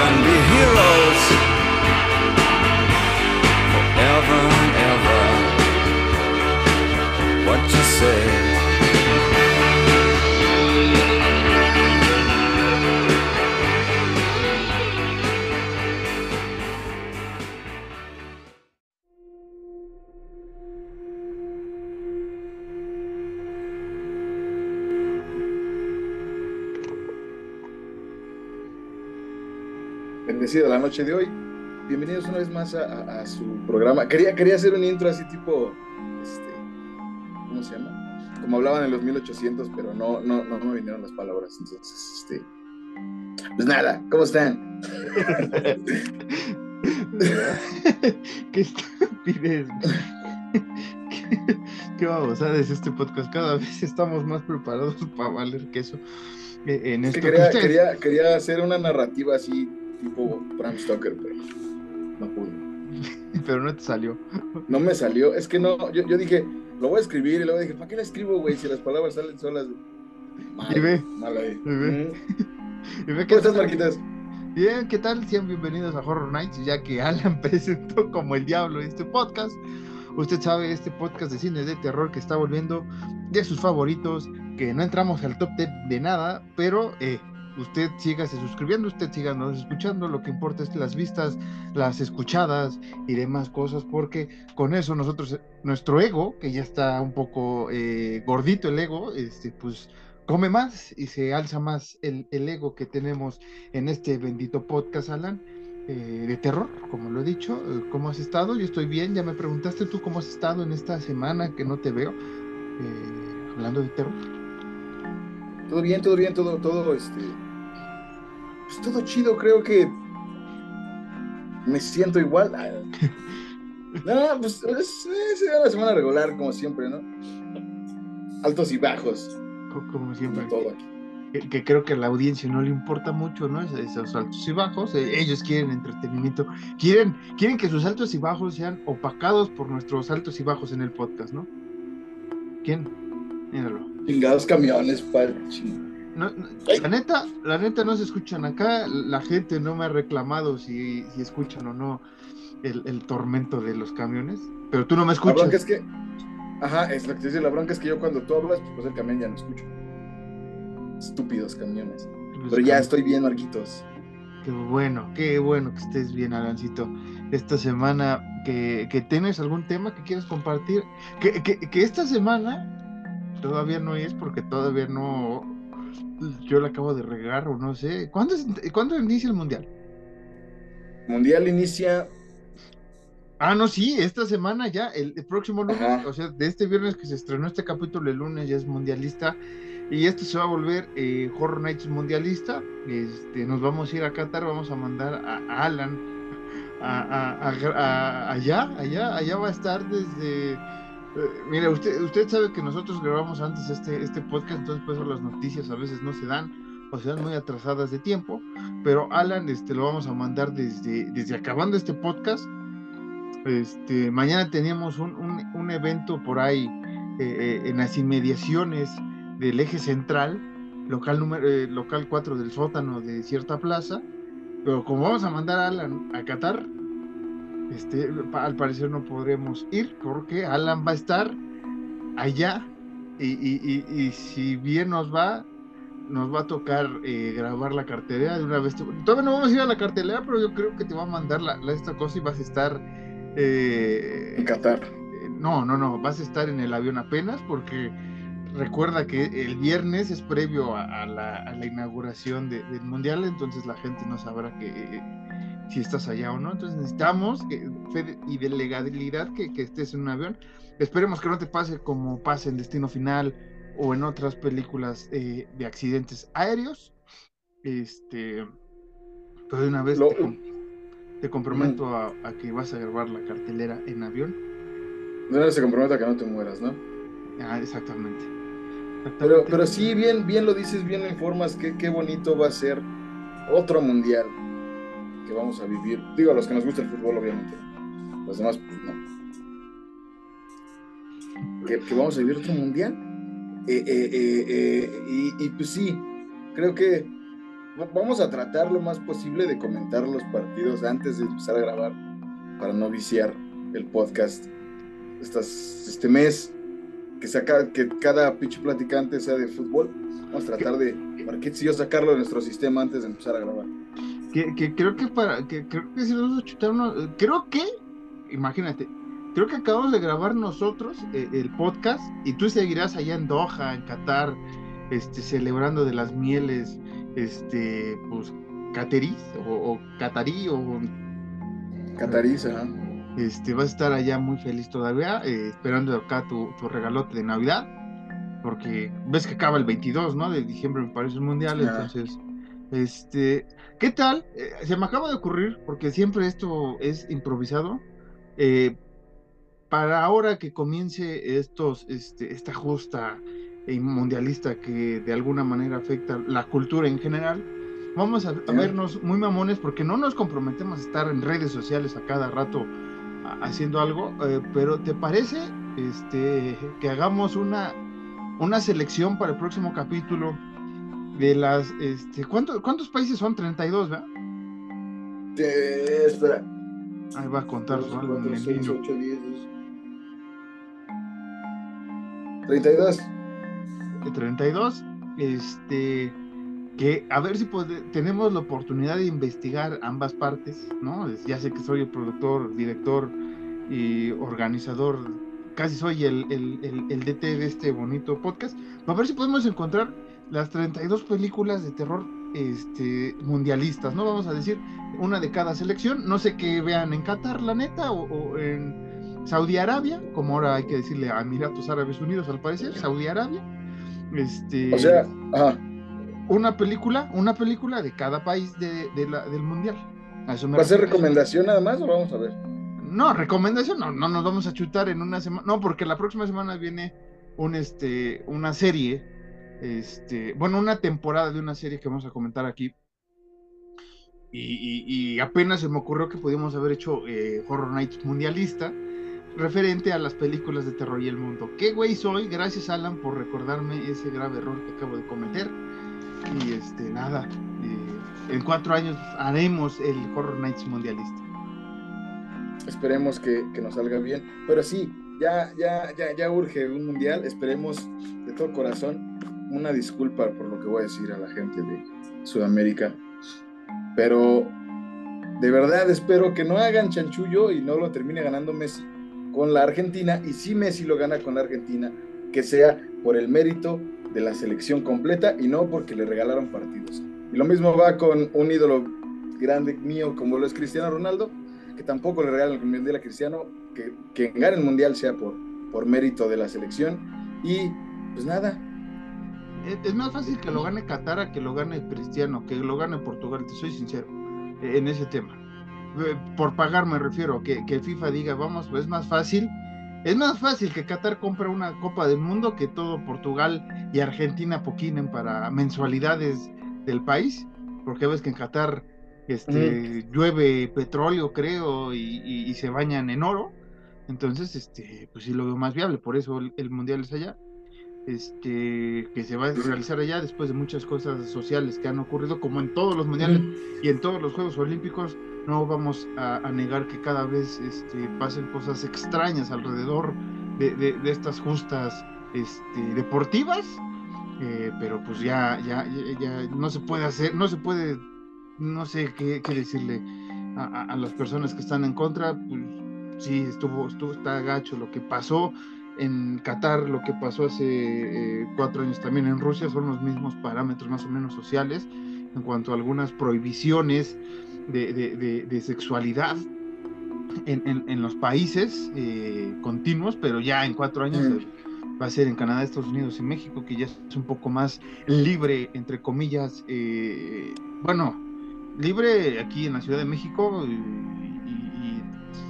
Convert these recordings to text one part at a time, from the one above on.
can be bendecida la noche de hoy. Bienvenidos una vez más a, a- a su programa. Quería, quería hacer un intro así tipo, este, ¿cómo se llama? Como hablaban en los 1800, pero no, no, no me vinieron las palabras. Entonces, este, pues nada, ¿cómo están? Qué estupidez. Qué, qué babosada es este podcast. Cada vez estamos más preparados para valer queso eh, en Es esto. que que quería, ustedes- quería, quería hacer una narrativa así, tipo Bram Stoker, pero no pude. Pero no te salió. No me salió, es que no, yo, yo dije, lo voy a escribir y luego dije, ¿para qué lo escribo, güey? Si las palabras salen solas. Mal, Y ve, mal ahí. y ve. Y ve ¿Cómo estás, Marquitas? Bien, ¿qué tal? Sean bienvenidos a Horror Nights, ya que Alan presentó como el diablo este podcast. Usted sabe, este podcast de cine de terror que está volviendo de sus favoritos, que no entramos al top 10 de nada, pero eh, usted sígase suscribiendo, usted síganos escuchando, lo que importa es las vistas, las escuchadas y demás cosas, porque con eso nosotros, nuestro ego, que ya está un poco eh, gordito el ego, este, pues come más y se alza más el, ego que tenemos en este bendito podcast, Alan, eh, de terror, como lo he dicho. Eh, ¿Cómo has estado? Yo estoy bien. Ya me preguntaste tú cómo has estado en esta semana que no te veo, eh, hablando de terror. Todo bien, todo bien, todo, todo, este. Pues todo chido, creo que. Me siento igual. Ah. No, pues es, es una semana regular, como siempre, ¿no? Altos y bajos, Co- Como como siempre. todo aquí. Que, que creo que a la audiencia no le importa mucho, ¿no? Es- Esos altos y bajos. eh, ellos quieren entretenimiento. Quieren, quieren que sus altos y bajos sean opacados por nuestros altos y bajos en el podcast, ¿no? ¿Quién? Míralo. Chingados camiones, padre. ching. No, la neta, la neta no se escuchan acá, la gente no me ha reclamado si, si escuchan o no el, el tormento de los camiones, pero tú no me La bronca es escuchas. que. Ajá, es lo que te dice. La bronca es que yo cuando tú hablas, pues el camión ya no escucho. Estúpidos camiones. Los Pero ya cam- estoy bien, Marquitos. Qué bueno, qué bueno que estés bien, Alancito. Esta semana, que, que tienes algún tema que quieras compartir, que, que, que esta semana todavía no es porque todavía no, yo la acabo de regar o no sé. ¿Cuándo, es- ¿cuándo inicia el mundial? Mundial inicia. Ah, no, sí, esta semana ya, el, el próximo lunes, Ajá. o sea, de este viernes que se estrenó este capítulo, el lunes ya es mundialista, y esto se va a volver eh, Horror Nights mundialista. Este, nos vamos a ir a Qatar, vamos a mandar a, Alan a- a- a- allá, allá, allá va a estar desde. Eh, mira, usted, usted sabe que nosotros grabamos antes este, este podcast, entonces por eso las noticias a veces no se dan o se dan muy atrasadas de tiempo, pero Alan este, lo vamos a mandar desde, desde acabando este podcast. Este, mañana teníamos un, un- un evento por ahí eh, eh, en las inmediaciones del eje central, local, número, eh, local 4 del sótano de cierta plaza, pero como vamos a mandar a Alan a Qatar, este, al parecer no podremos ir porque Alan va a estar allá y, y- y- y si bien nos va, nos va a tocar eh, grabar la cartelera de una vez. Todavía no vamos a ir a la cartelera, pero yo creo que te va a mandar la, la- esta cosa y vas a estar... eh, En Qatar. eh, no, no, no, vas a estar en el avión apenas porque recuerda que el viernes es previo a, a la, a la inauguración de- del mundial, entonces la gente no sabrá que eh, si estás allá o no. Entonces necesitamos que, fe y de legalidad que, que estés en un avión. Esperemos que no te pase como pasa en Destino Final o en otras películas eh, de accidentes aéreos. Este, pero de una vez Lo- te, com- te comprometo a, a que vas a grabar la cartelera en avión. De nada se compromete a que no te mueras, ¿no? Ah, exactamente. Pero, Exactamente. pero sí, bien, bien lo dices, bien lo informas, qué, qué bonito va a ser otro mundial que vamos a vivir. Digo, a los que nos gusta el fútbol, obviamente. Los demás, pues no. Que, que vamos a vivir otro mundial. Eh, eh, eh, eh, y, y, pues sí, creo que vamos a tratar lo más posible de comentar los partidos antes de empezar a grabar para no viciar el podcast Estas, este mes que saca que cada pinche platicante sea de fútbol. Vamos a tratar de Marqués y yo sacarlo de nuestro sistema antes de empezar a grabar. Que, que creo que para que creo que si nos vamos a chutar uno, creo que imagínate, creo que acabamos de grabar nosotros eh, el podcast y tú seguirás allá en Doha, en Qatar, este celebrando de las mieles este, pues, cateriz o, o catarí o... Catariz, Este, vas a estar allá muy feliz todavía, eh, esperando acá tu, tu, regalote de Navidad, porque ves que acaba el 22, ¿no? De diciembre me parece el mundial, entonces, este, ¿qué tal? Eh, se me acaba de ocurrir, porque siempre esto es improvisado, eh, para ahora que comience estos, este, esta justa mundialista que de alguna manera afecta la cultura en general, vamos a, vernos muy mamones porque no nos comprometemos a estar en redes sociales a cada rato haciendo algo, eh, pero ¿te parece este, que hagamos una, una selección para el próximo capítulo de las, este, ¿cuántos, ¿cuántos países son? 32, ¿verdad? Eh, espera. Ahí va a contar 4, 4, 6, 8, 10, 32 de 32, este, que a ver si tenemos la oportunidad de investigar ambas partes, ¿no? Ya sé que soy el productor, director y organizador, casi soy el, el, el, DT de este bonito podcast, a ver si podemos encontrar las 32 películas de terror este, mundialistas, ¿no? Vamos a decir una de cada selección, no sé qué vean en Qatar, la neta, o, o en Saudi Arabia, como ahora hay que decirle a Emiratos Árabes Unidos al parecer, Saudi Arabia este, o sea, ajá. una película, una película de cada país de, de la, del mundial. ¿Va a ser recomendación nada más o vamos a ver? No, recomendación, no, no nos vamos a chutar en una semana, no, porque la próxima semana viene un este, una serie, este, bueno, una temporada de una serie que vamos a comentar aquí. Y, apenas se me ocurrió que podíamos haber hecho eh, Horror Nights mundialista referente a las películas de terror y el mundo. ¿Qué güey soy? Gracias Alan por recordarme ese grave error que acabo de cometer. Y este, nada, eh, en cuatro años haremos el Horror Nights mundialista. Esperemos que, que, nos salga bien. Pero sí, ya, ya, ya, ya urge un mundial. Esperemos de todo corazón. Una disculpa por lo que voy a decir a la gente de Sudamérica. Pero de verdad espero que no hagan chanchullo y no lo termine ganando Messi con la Argentina y si Messi lo gana con la Argentina, que sea por el mérito de la selección completa y no porque le regalaron partidos. Y lo mismo va con un ídolo grande mío como lo es Cristiano Ronaldo, que tampoco le regalan el Mundial a Cristiano, que, que gane el Mundial sea por, por mérito de la selección. Y pues nada. Es más fácil que lo gane Qatar a que lo gane Cristiano, que lo gane Portugal, te soy sincero, en ese tema. Eh, por pagar me refiero, que, que FIFA diga, vamos, pues es más fácil. Es más fácil que Qatar compre una Copa del Mundo que todo Portugal y Argentina poquinen para mensualidades del país, porque ves que en Qatar este, llueve petróleo, creo, y, y, se bañan en oro. Entonces, este, pues sí lo veo más viable, por eso el, el mundial es allá. Este, que se va a realizar allá después de muchas cosas sociales que han ocurrido, como en todos los mundiales y en todos los Juegos Olímpicos, no vamos a, negar que cada vez este, pasen cosas extrañas alrededor de, de, estas justas este, deportivas, eh, pero pues ya, ya, ya, no se puede hacer, no se puede, no sé qué, qué decirle a, a, las personas que están en contra, pues sí, estuvo, estuvo, está gacho lo que pasó en Qatar, lo que pasó hace eh, cuatro años también en Rusia, son los mismos parámetros más o menos sociales en cuanto a algunas prohibiciones de, sexualidad en, los países eh, continuos, pero ya en cuatro años va a ser en Canadá, Estados Unidos y México, que ya es un poco más libre, entre comillas, eh, bueno, libre aquí en la Ciudad de México y,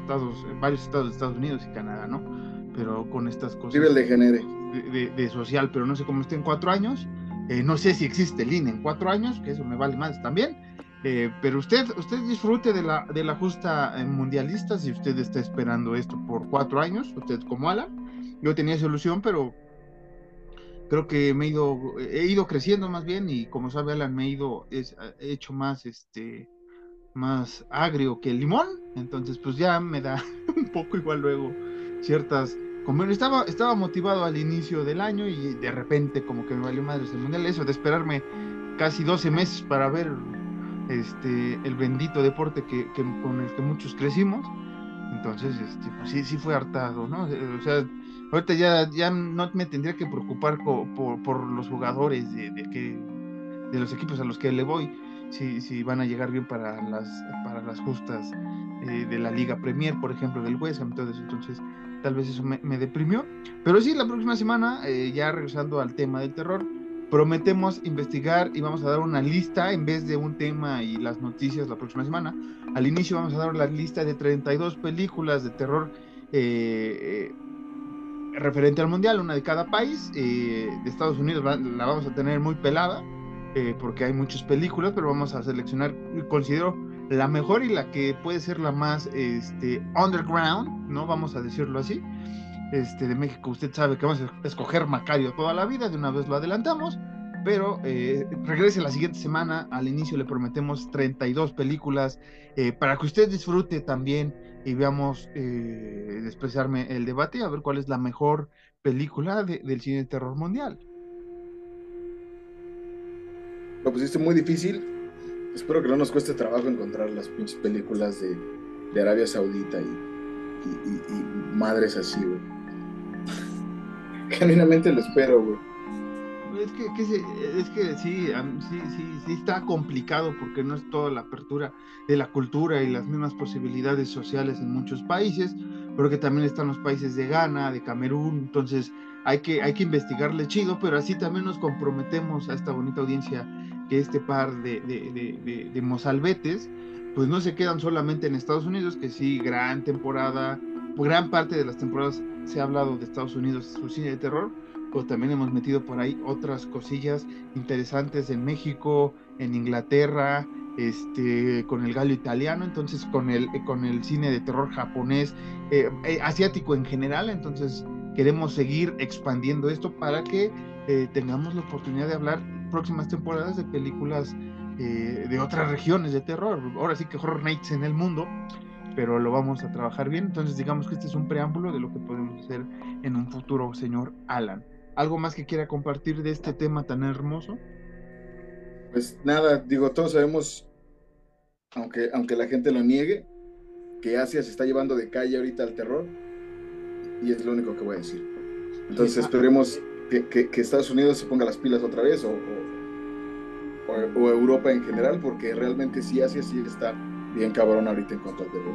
estados, varios estados de Estados Unidos y Canadá, ¿no? Pero con estas cosas. Nivel de social, pero no sé cómo esté en cuatro años. Eh, no sé si existe el INE en cuatro años, que eso me vale más también. Eh, pero usted, usted disfrute de la, de la justa eh, mundialista si usted está esperando esto por cuatro años, usted como Alan. Yo tenía solución, pero creo que me he ido, he ido creciendo más bien y como sabe Alan, me he ido, es, he hecho más, este, más agrio que el limón, entonces pues ya me da un poco igual luego ciertas como estaba, estaba motivado al inicio del año y de repente como que me valió madre el mundial, eso de esperarme casi 12 meses para ver este el bendito deporte que, con el que muchos crecimos. Entonces, este, pues sí, sí fue hartado, ¿no? O sea, ahorita ya, ya no me tendría que preocupar por, por, los jugadores de, de, que, de los equipos a los que le voy, si, si van a llegar bien para las, para las justas eh, de la Liga Premier, por ejemplo, del West entonces, entonces tal vez eso me, deprimió. Pero sí, la próxima semana, eh, ya regresando al tema del terror, prometemos investigar y vamos a dar una lista en vez de un tema y las noticias la próxima semana. Al inicio vamos a dar la lista de 32 películas de terror eh, eh, referente al mundial, una de cada país. de Estados Unidos la vamos a tener muy pelada porque hay muchas películas, pero vamos a seleccionar, considero la mejor y la que puede ser la más este, underground, ¿no? Vamos a decirlo así. Este, de México, usted sabe que vamos a escoger Macario toda la vida, de una vez lo adelantamos, pero eh, regrese la siguiente semana, al inicio le prometemos 32 películas eh, para que usted disfrute también y veamos, eh, despreciarme el debate, a ver cuál es la mejor película del cine de terror mundial. Lo pusiste muy difícil, Espero que no nos cueste trabajo encontrar las películas de, Arabia Saudita y, madres así, güey. Genuinamente lo espero, güey. Es que, es que sí, sí, sí, está complicado porque no es toda la apertura de la cultura y las mismas posibilidades sociales en muchos países, pero que también están los países de Ghana, de Camerún, entonces hay que, hay que investigarle chido, pero así también nos comprometemos a esta bonita audiencia que este par de, de, de, mozalbetes, pues no se quedan solamente en Estados Unidos, que sí, gran temporada, gran parte de las temporadas se ha hablado de Estados Unidos, su cine de terror, pues también hemos metido por ahí otras cosillas interesantes en México, en Inglaterra, este, con el gallo italiano, entonces con el, con el cine de terror japonés, eh, eh, asiático en general, entonces queremos seguir expandiendo esto para que eh, tengamos la oportunidad de hablar próximas temporadas de películas eh, de otras regiones de terror. Ahora sí que Horror Nights en el mundo, pero lo vamos a trabajar bien. Entonces digamos que este es un preámbulo de lo que podemos hacer en un futuro, señor Alan. ¿Algo más que quiera compartir de este tema tan hermoso? Pues nada, digo, todos sabemos, aunque, aunque la gente lo niegue, que Asia se está llevando de calle ahorita al terror. Y es lo único que voy a decir. Entonces esperemos que, Estados Unidos se ponga las pilas otra vez o, o, Europa en general, porque realmente sí, Asia sí está bien cabrón ahorita en cuanto al terror.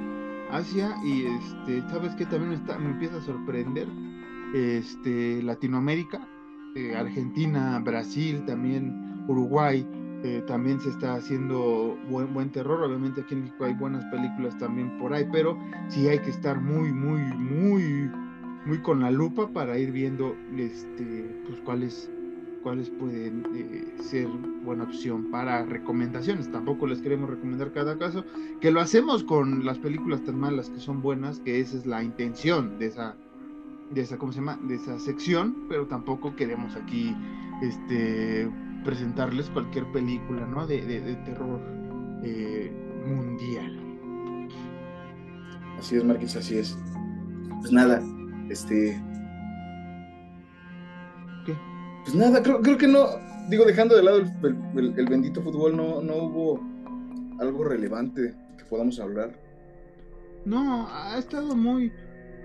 Asia y este, sabes que también está, me empieza a sorprender este, Latinoamérica, eh, Argentina, Brasil, también Uruguay, eh, también se está haciendo buen, buen terror. Obviamente aquí en México hay buenas películas también por ahí, pero sí hay que estar muy, muy, muy muy con la lupa para ir viendo este, pues, cuáles, cuáles pueden eh, ser buena opción para recomendaciones. Tampoco les queremos recomendar cada caso, que lo hacemos con las películas tan malas que son buenas, que esa es la intención de esa, de esa, ¿cómo se llama? De esa sección, pero tampoco queremos aquí este, presentarles cualquier película, ¿no? De, de, terror eh, mundial. Así es, Marquis, así es. Pues nada, este. ¿Qué? Pues nada, creo, creo que no. Digo, dejando de lado el, bendito fútbol, no, no hubo algo relevante que podamos hablar. No, ha estado muy,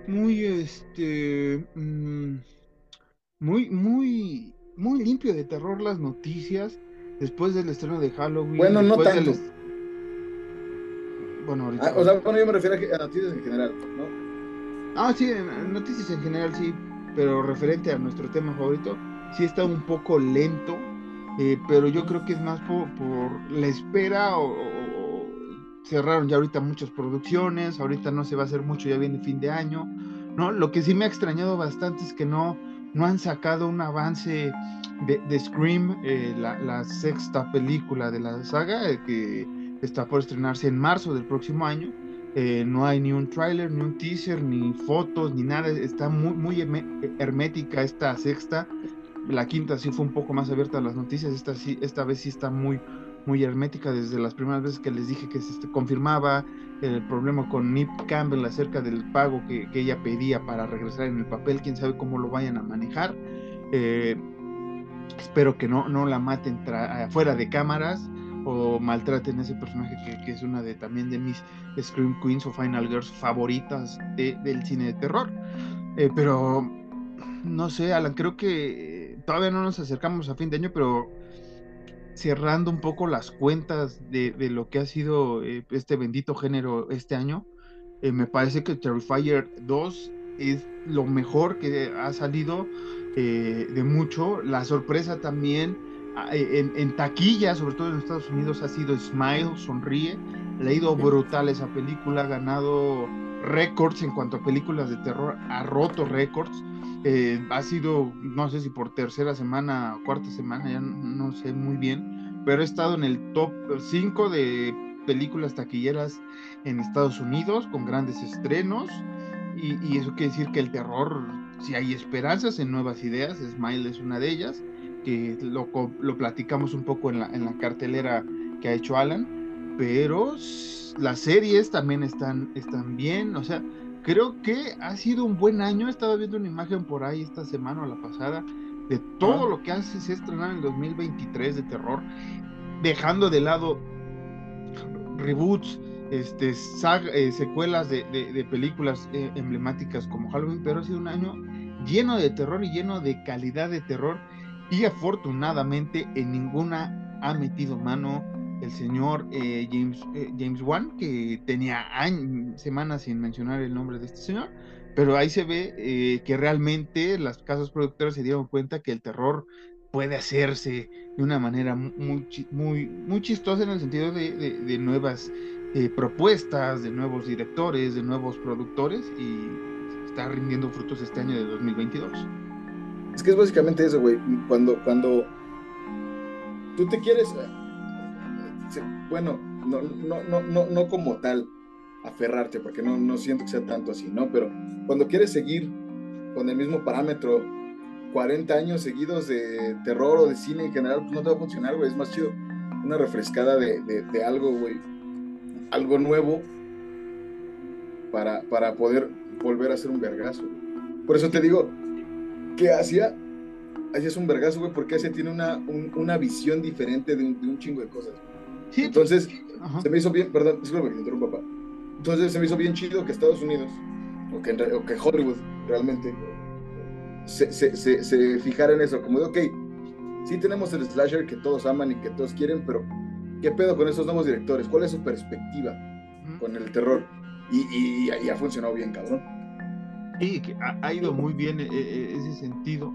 muy, este, mm, muy, muy, muy limpio de terror las noticias después del estreno de Halloween. Bueno, no tanto. Bueno, ahorita. Ah, o sea, bueno, yo me refiero a noticias en general, ¿no? Ah, sí, noticias en general sí, pero referente a nuestro tema favorito, sí está un poco lento, eh, pero yo creo que es más por, la espera o, cerraron ya ahorita muchas producciones, ahorita no se va a hacer mucho, ya viene fin de año, ¿no? Lo que sí me ha extrañado bastante es que no, no han sacado un avance de, Scream, eh, la, sexta película de la saga, eh, que está por estrenarse en marzo del próximo año eh, no hay ni un tráiler, ni un teaser, ni fotos, ni nada. Está muy, muy hermética esta sexta. La quinta sí fue un poco más abierta a las noticias, esta, sí, esta vez sí está muy, muy hermética desde las primeras veces que les dije que se confirmaba el problema con Nip Campbell acerca del pago que, que, ella pedía para regresar en el papel, quién sabe cómo lo vayan a manejar. Eh, espero que no, no la maten fuera de cámaras o maltraten ese personaje que, que, es una de también de mis Scream Queens o Final Girls favoritas de, del cine de terror. Eh, pero no sé, Alan, creo que todavía no nos acercamos a fin de año, pero cerrando un poco las cuentas de, de lo que ha sido eh, este bendito género este año, eh, me parece que Terrifier 2 es lo mejor que ha salido eh, de mucho. La sorpresa también en, en, taquilla, sobre todo en Estados Unidos, ha sido Smile, Sonríe. Le ha ido brutal esa película, ha ganado récords en cuanto a películas de terror, ha roto récords. Eh, ha sido, no sé si por tercera semana o cuarta semana, ya no, sé muy bien, pero ha estado en el top 5 de películas taquilleras en Estados Unidos con grandes estrenos. Y, y, eso quiere decir que el terror, si hay esperanzas en nuevas ideas, Smile es una de ellas, que lo, lo platicamos un poco en la, en la cartelera que ha hecho Alan, pero las series también están, están bien, o sea, creo que ha sido un buen año. Estaba viendo una imagen por ahí esta semana o la pasada de todo lo que hace se estrenar en el 2023 de terror, dejando de lado reboots, este, eh, secuelas de, de, películas eh, emblemáticas como Halloween, pero ha sido un año lleno de terror y lleno de calidad de terror y afortunadamente en ninguna ha metido mano el señor eh, James, eh, James Wan, que tenía años, semanas sin mencionar el nombre de este señor, pero ahí se ve eh, que realmente las casas productoras se dieron cuenta que el terror puede hacerse de una manera muy, muy, muy chistosa en el sentido de, de, nuevas propuestas, de nuevos directores, de nuevos productores y está rindiendo frutos este año de 2022. Es que es básicamente eso, güey. Cuando, cuando tú te quieres bueno, no, no, no, no, no como tal aferrarte, porque no, no siento que sea tanto así, ¿no? Pero cuando quieres seguir con el mismo parámetro 40 años seguidos de terror o de cine en general, pues no te va a funcionar, güey. Es más chido una refrescada de, de, algo, güey. Algo nuevo para, para poder volver a hacer un vergazo. Por eso te digo que hacía es un vergazo, güey, porque Asia tiene una, un, una visión diferente de un, de un chingo de cosas. Sí, Entonces, ajá. se me hizo bien, perdón, disculpa que interrumpa, papá. Entonces, se me hizo bien chido que Estados Unidos, o que, o que Hollywood realmente, se, se, se, se, fijara en eso, como de, ok, sí tenemos el slasher que todos aman y que todos quieren, pero ¿qué pedo con esos nuevos directores? ¿Cuál es su perspectiva con el terror? Y, y, y, ha funcionado bien, cabrón. Sí, que ha, ha ido muy bien eh, eh, ese sentido.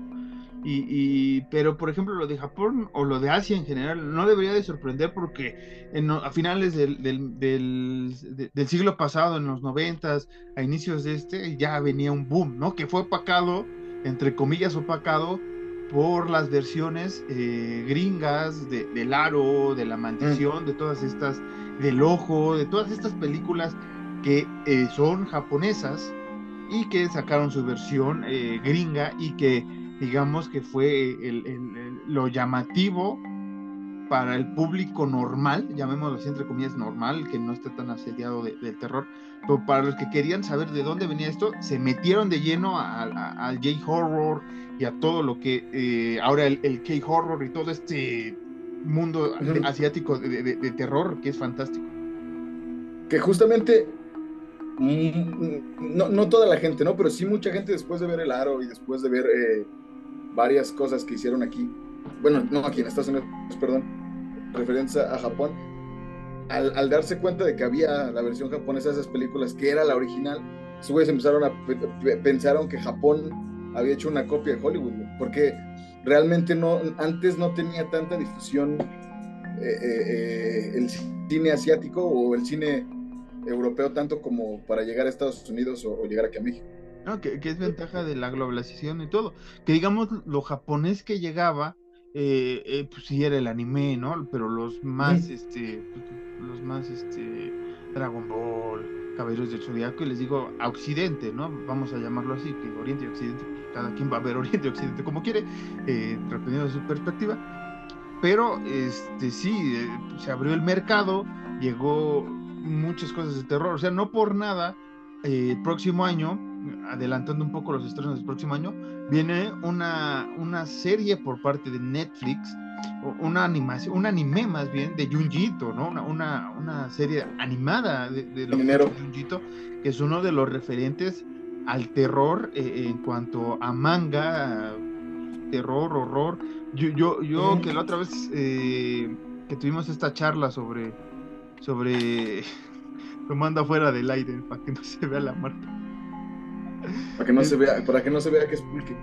Y, y, pero por ejemplo lo de Japón o lo de Asia en general no debería de sorprender porque en, a finales del, del, del, del, siglo pasado, en los noventas, a inicios de este, ya venía un boom, ¿no? Que fue opacado, entre comillas opacado, por las versiones eh, gringas de, del aro, de la maldición, mm. de todas estas, del ojo, de todas estas películas que eh, son japonesas y que sacaron su versión eh, gringa y que digamos que fue el, el, el, lo llamativo para el público normal, llamémoslo así entre comillas normal, que no está tan asediado del de terror, pero para los que querían saber de dónde venía esto, se metieron de lleno al J-Horror y a todo lo que eh, ahora el, el K-Horror y todo este mundo asiático de, de, de, terror que es fantástico. Que justamente no, no, toda la gente, ¿no? Pero sí mucha gente después de ver el aro y después de ver eh, varias cosas que hicieron aquí, bueno, no aquí en Estados Unidos, perdón, referencia a Japón, al, al, darse cuenta de que había la versión japonesa de esas películas, que era la original, sus güeyes empezaron a pensaron que Japón había hecho una copia de Hollywood, porque realmente no, antes no tenía tanta difusión eh, eh, el cine asiático o el cine europeo tanto como para llegar a Estados Unidos o, o llegar aquí a México. No, que, que, es ventaja de la globalización y todo. Que digamos, lo japonés que llegaba, eh, eh, pues sí era el anime, ¿no? Pero los más, este, los más, este, Dragon Ball, Caballeros del Zodiaco y les digo a Occidente, ¿no? Vamos a llamarlo así, que Oriente y Occidente, cada quien va a ver Oriente y Occidente como quiere, eh, dependiendo de su perspectiva. Pero este sí, eh, se abrió el mercado, llegó muchas cosas de terror, o sea, no por nada, eh, el próximo año, adelantando un poco los estrenos del próximo año, viene una, una serie por parte de Netflix una animación, un anime más bien de Junjito, ¿no? Una, una, una serie animada de, de lo que Junjito, que es uno de los referentes al terror eh, en cuanto a manga, terror, horror. Yo, yo, yo que la otra vez eh, que tuvimos esta charla sobre, sobre, lo manda fuera del aire para que no se vea la marca. Para que no se vea, para que no se vea que es pulque.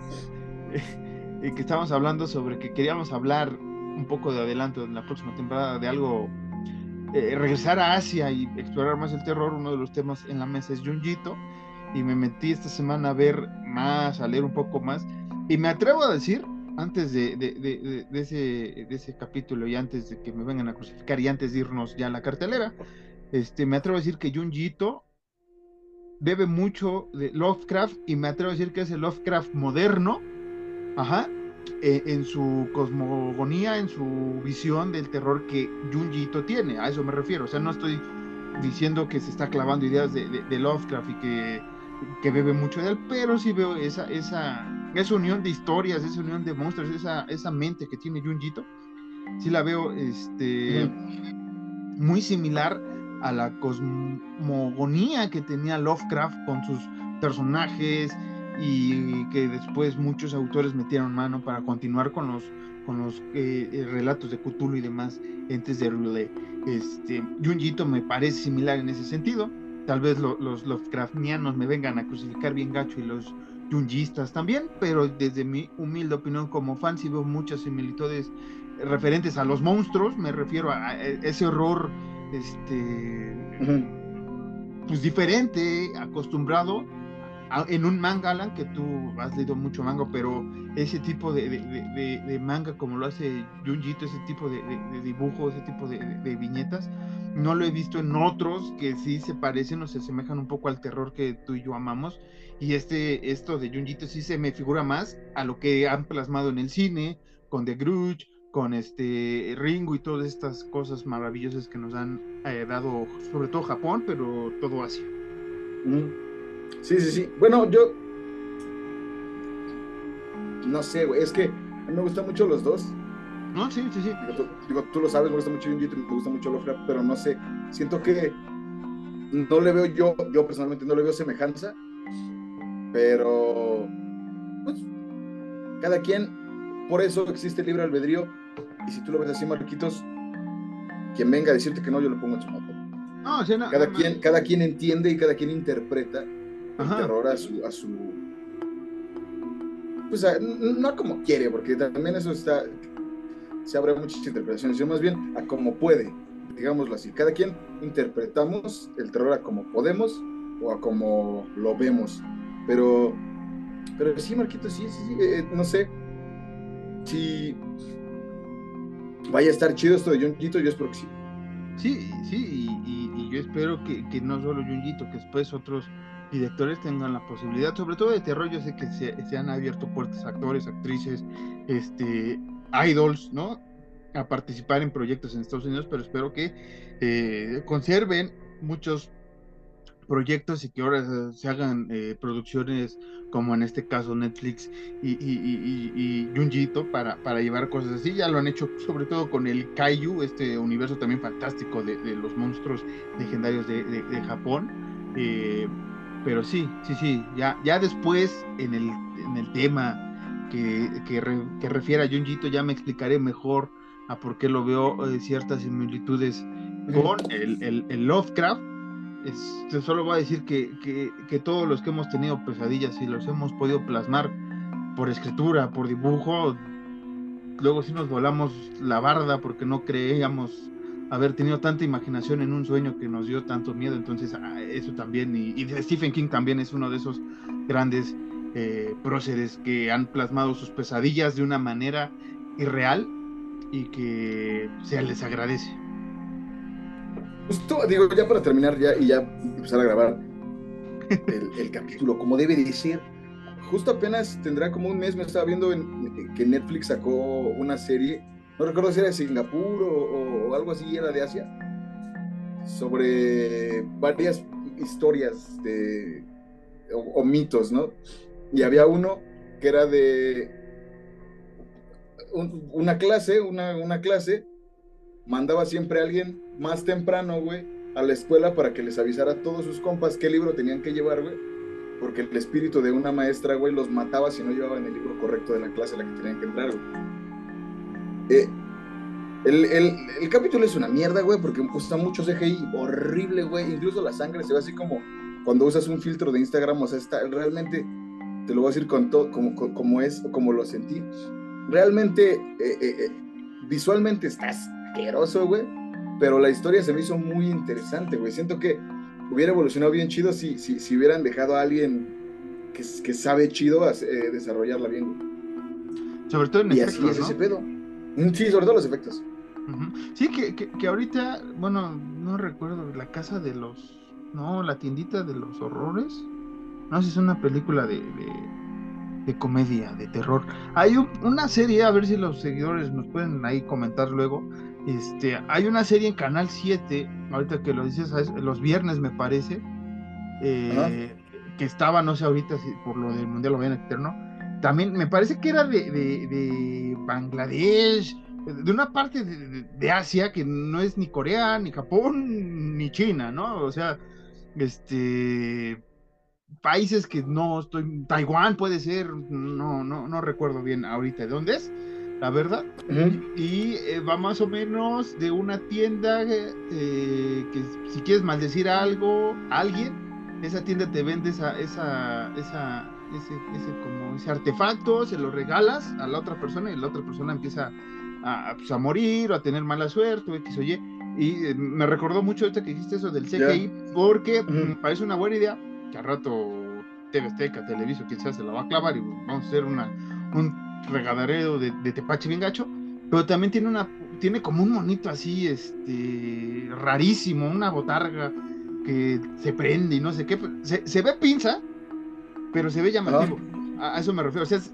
y que estábamos hablando sobre que queríamos hablar un poco de adelanto en la próxima temporada de algo, eh, regresar a Asia y explorar más el terror. Uno de los temas en la mesa es Junjito. Y me metí esta semana a ver más, a leer un poco más. Y me atrevo a decir, antes de, ese, capítulo y antes de que me vengan a crucificar y antes de irnos ya a la cartelera, este, me atrevo a decir que Junjito bebe mucho de Lovecraft y me atrevo a decir que es el Lovecraft moderno, ajá, eh, en su cosmogonía, en su visión del terror que Junjito tiene, a eso me refiero, o sea, no estoy diciendo que se está clavando ideas de, de- de Lovecraft y que, que bebe mucho de él, pero sí veo esa, esa, esa unión de historias, esa unión de monstruos, esa, esa mente que tiene Junjito, sí la veo este, muy similar a la cosmogonía que tenía Lovecraft con sus personajes y que después muchos autores metieron mano para continuar con los con los eh, eh, relatos de Cthulhu y demás entes de Roulet. Este, Junjito me parece similar en ese sentido. Tal vez lo- los Lovecraftianos me vengan a crucificar bien gacho y los Junjistas también, pero desde mi humilde opinión como fan sí veo muchas similitudes referentes a los monstruos, me refiero a, a ese horror este pues diferente, acostumbrado a- en un manga, Alan, que tú has leído mucho manga, pero ese tipo de, de- de- de- de manga como lo hace Junjito, ese tipo de, dibujo, ese tipo de viñetas, no lo he visto en otros que sí se parecen o se asemejan un poco al terror que tú y yo amamos. Y este, esto de Junjito sí se me figura más a lo que han plasmado en el cine, con The Grudge, con este Ringo y todas estas cosas maravillosas que nos han eh, dado, sobre todo Japón, pero todo Asia. Sí, sí, sí. Bueno, yo. No sé, güey. Es que a mí me gustan mucho los dos. No, sí, sí, sí. Digo, tú, digo, tú lo sabes, me gusta mucho Junjito y me gusta mucho Lovecraft, pero no sé. Siento que no le veo yo, yo personalmente no le veo semejanza. Pero. Pues. Cada quien. Por eso existe el libre albedrío. Y si tú lo ves así, Marquitos, quien venga a decirte que no, yo lo pongo en su moto. No, sea, no- Cada no- quien, cada quien entiende y cada quien interpreta el terror a su, a su pues a- no como quiere, porque también eso está, se a muchas interpretaciones, sino más bien a como puede, digámoslo así. Cada quien interpretamos el terror a como podemos o a como lo vemos. Pero, pero sí, Marquito, sí, sí, sí, eh, no sé si vaya a estar chido esto de Junjito, yo espero que sí. Sí, sí, y, y- y yo espero que, que no solo Junjito, que después otros directores tengan la posibilidad, sobre todo de terror, yo sé que se, se han abierto puertas actores, actrices, este, idols, ¿no? A participar en proyectos en Estados Unidos, pero espero que eh, conserven muchos proyectos y que ahora se- hagan eh, producciones como en este caso Netflix y, y, y, para, llevar cosas así. Ya lo han hecho sobre todo con el Kaiju, este universo también fantástico de, los monstruos legendarios de Japón. Eh, pero sí, sí, sí, ya, ya después en el, en el tema que, que, re- que refiere a Junjito ya me explicaré mejor a por qué lo veo eh, ciertas similitudes con el, el- el Lovecraft. Este, solo voy a decir que, que- que todos los que hemos tenido pesadillas y los hemos podido plasmar por escritura, por dibujo, luego sí nos volamos la barda porque no creíamos haber tenido tanta imaginación en un sueño que nos dio tanto miedo. Entonces, ah, eso también, y, y Stephen King también es uno de esos grandes eh, próceres que han plasmado sus pesadillas de una manera irreal y que se les agradece. Justo, digo, ya para terminar, ya y ya empezar a grabar el, capítulo como debe de ser. Justo apenas tendrá como un mes, me estaba viendo en- que Netflix sacó una serie, no recuerdo si era de Singapur o, algo así, era de Asia, sobre varias historias de, o mitos, ¿no? Y había uno que era de un- una clase, una, una clase, mandaba siempre a alguien más temprano, güey, a la escuela para que les avisara a todos sus compas qué libro tenían que llevar, güey. Porque el espíritu de una maestra, güey, los mataba si no llevaban el libro correcto de la clase a la que tenían que entrar, güey. Eh, el, el- el capítulo es una mierda, güey, porque usa mucho CGI horrible, güey. Incluso la sangre se ve así como cuando usas un filtro de Instagram, o sea, está realmente, te lo voy a decir con todo, como, como, es, como lo sentí. Realmente, eh, eh, eh, visualmente está asqueroso, güey, pero la historia se me hizo muy interesante, güey. Siento que hubiera evolucionado bien chido si, si, si hubieran dejado a alguien que, que sabe chido eh, desarrollarla bien, güey. Sobre todo en Y así efectos, es ¿no? ese pedo. Mm, Sí, sobre todo los efectos. Sí, que, que, que ahorita, bueno, no recuerdo, la casa de los, no, la tiendita de los horrores, no sé si es una película de, de, de comedia, de terror. Hay un- una serie, a ver si los seguidores nos pueden ahí comentar luego, este, hay una serie en Canal 7, ahorita que lo dices, los viernes me parece, eh, que estaba, no sé ahorita si por lo del Mundial lo vayan a quitar, ¿no? También me parece que era de, de, de Bangladesh, de una parte de, de- de Asia que no es ni Corea, ni Japón, ni China, ¿no? O sea, este países que no estoy, Taiwán puede ser, no, no, no recuerdo bien ahorita de dónde es, la verdad. Y eh, va más o menos de una tienda eh, que si quieres maldecir a algo, a alguien, esa tienda te vende esa, esa, esa, ese, ese, como ese artefacto, se lo regalas a la otra persona y la otra persona empieza a, a, pues, a morir o a tener mala suerte o X o Y. Y eh, me recordó mucho ahorita que dijiste eso del CGI, porque Ujú. me parece una buena idea que al rato TV Azteca, Televiso, quien sea, se la va a clavar y vamos a hacer una, un regadareo de, de tepache bien gacho, pero también tiene una, tiene como un monito así, este, rarísimo, una botarga que se prende y no sé qué, se, se ve pinza, pero se ve llamativo, a, a eso me refiero, o sea, es-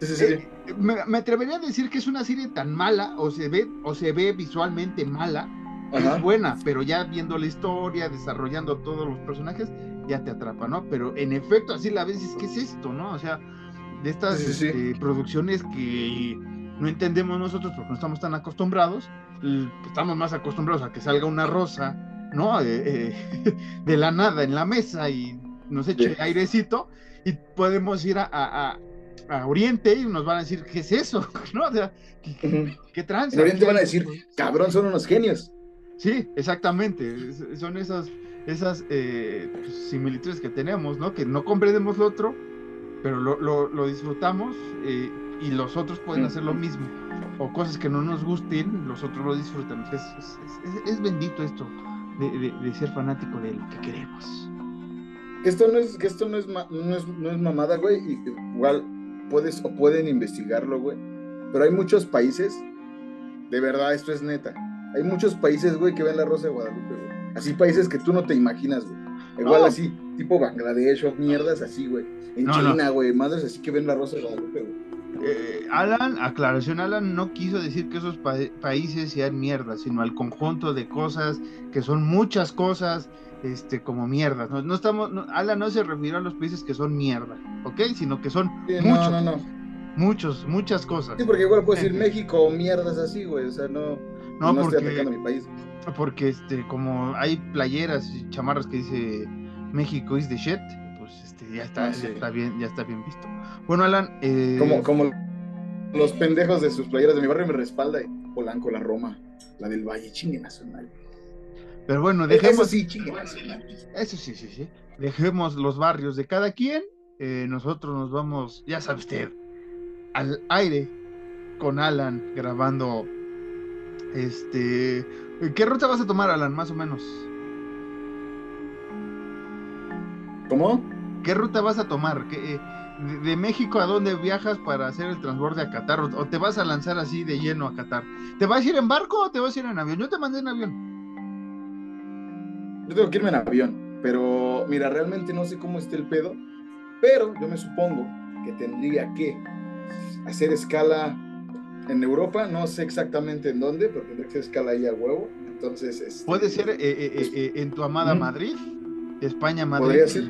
Sí, sí, sí. eh, me, me atrevería a decir que es una serie tan mala, o se ve, o se ve visualmente mala, Ajá. es buena, pero ya viendo la historia, desarrollando todos los personajes, ya te atrapa, ¿no? Pero en efecto, así la ves, es que es esto, ¿no? O sea, de estas Sí, sí, sí. este, producciones que no entendemos nosotros porque no estamos tan acostumbrados, estamos más acostumbrados a que salga una rosa, ¿no? Eh, eh, de la nada en la mesa y nos eche Sí. airecito y podemos ir a, a- a- a Oriente y nos van a decir, ¿qué es eso? ¿No? O sea, ¿qué, qué, tranza? En Oriente ¿Qué van a decir, cabrón, son unos genios. Sí, exactamente. Son esas, esas eh, pues, similitudes que tenemos, ¿no? Que no comprendemos lo otro, pero lo, lo- lo disfrutamos eh, y los otros pueden hacer lo mismo. O cosas que no nos gusten, los otros lo disfrutan. Es, es- es- es bendito esto de, de- de ser fanático de lo que queremos. Que esto no es, que esto no es, ma- no es, no es mamada, güey. Y igual puedes o pueden investigarlo, güey. Pero hay muchos países, de verdad, esto es neta. Hay muchos países, güey, que ven la Rosa de Guadalupe, güey. Así países que tú no te imaginas, güey. Igual No. así, tipo Bangladesh o mierdas así, güey. En No, no. China, güey, madres así que ven la Rosa de Guadalupe, güey. Eh, Alan, aclaración, Alan no quiso decir que esos pa- países sean mierda, sino al conjunto de cosas que son muchas cosas, este, como mierdas. No, no estamos, no- Alan no se refirió a los países que son mierda, ¿ok? Sino que son Sí, muchos, no, muchos, muchas cosas. Sí, porque igual puedes decir Eh, México o mierdas así, güey. O sea, no, No, estoy porque- atacando a mi país. Porque este, como hay playeras y chamarras que dice México is the shit, pues este, ya está, Ah, sí. ya está bien, ya está bien visto. Bueno, Alan, eh, Como, como los pendejos de sus playeras de mi barrio me respalda. y Polanco, la Roma, la del Valle, chingue nacional. pero bueno, Eso dejemos, sí, chingue nacional. Eso sí, sí, sí. Dejemos los barrios de cada quien. eh, nosotros nos vamos, ya sabe usted, al aire con Alan grabando. Este. ¿Qué ruta vas a tomar, Alan? Más o menos. ¿Cómo? ¿Qué ruta vas a tomar? ¿Qué, eh, de, de México a dónde viajas para hacer el transborde a Qatar? ¿O, o te vas a lanzar así de lleno a Qatar? ¿Te vas a ir en barco o te vas a ir en avión? Yo te mandé en avión. Yo tengo que irme en avión. Pero mira, realmente no sé cómo esté el pedo, pero yo me supongo que tendría que hacer escala en Europa, no sé exactamente en dónde, pero tendría que hacer escala ahí a huevo. Entonces, este, Puede ser eh, eh, eh, eh, en tu amada. Madrid, España, Madrid. Podría ser.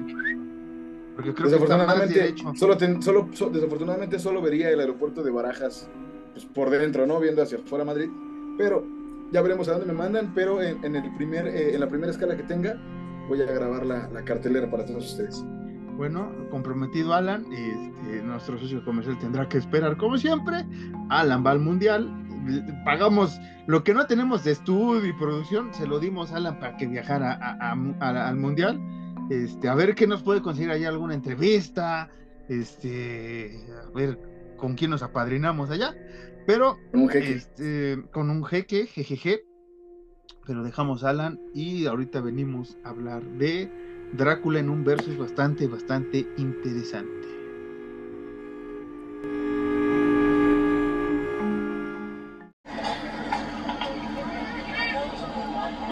Porque creo que Desafortunadamente, derecho. solo, ten- solo, so- desafortunadamente solo vería el aeropuerto de Barajas pues, por dentro, ¿no? Viendo hacia afuera Madrid. Pero ya veremos a dónde me mandan. Pero en, en el primer, eh, en la primera escala que tenga, voy a grabar la, la cartelera para todos ustedes. Bueno, comprometido Alan, este, nuestro socio comercial tendrá que esperar como siempre. Alan va al mundial, pagamos lo que no tenemos de estudio y producción, se lo dimos a Alan para que viajara a- a- a- al mundial. Este, a ver qué nos puede conseguir allá alguna entrevista, este, a ver con quién nos apadrinamos allá. Pero Con un jeque. este, con un jeque, jejeje. Pero dejamos a Alan y ahorita venimos a hablar de Drácula en un versus bastante, bastante interesante.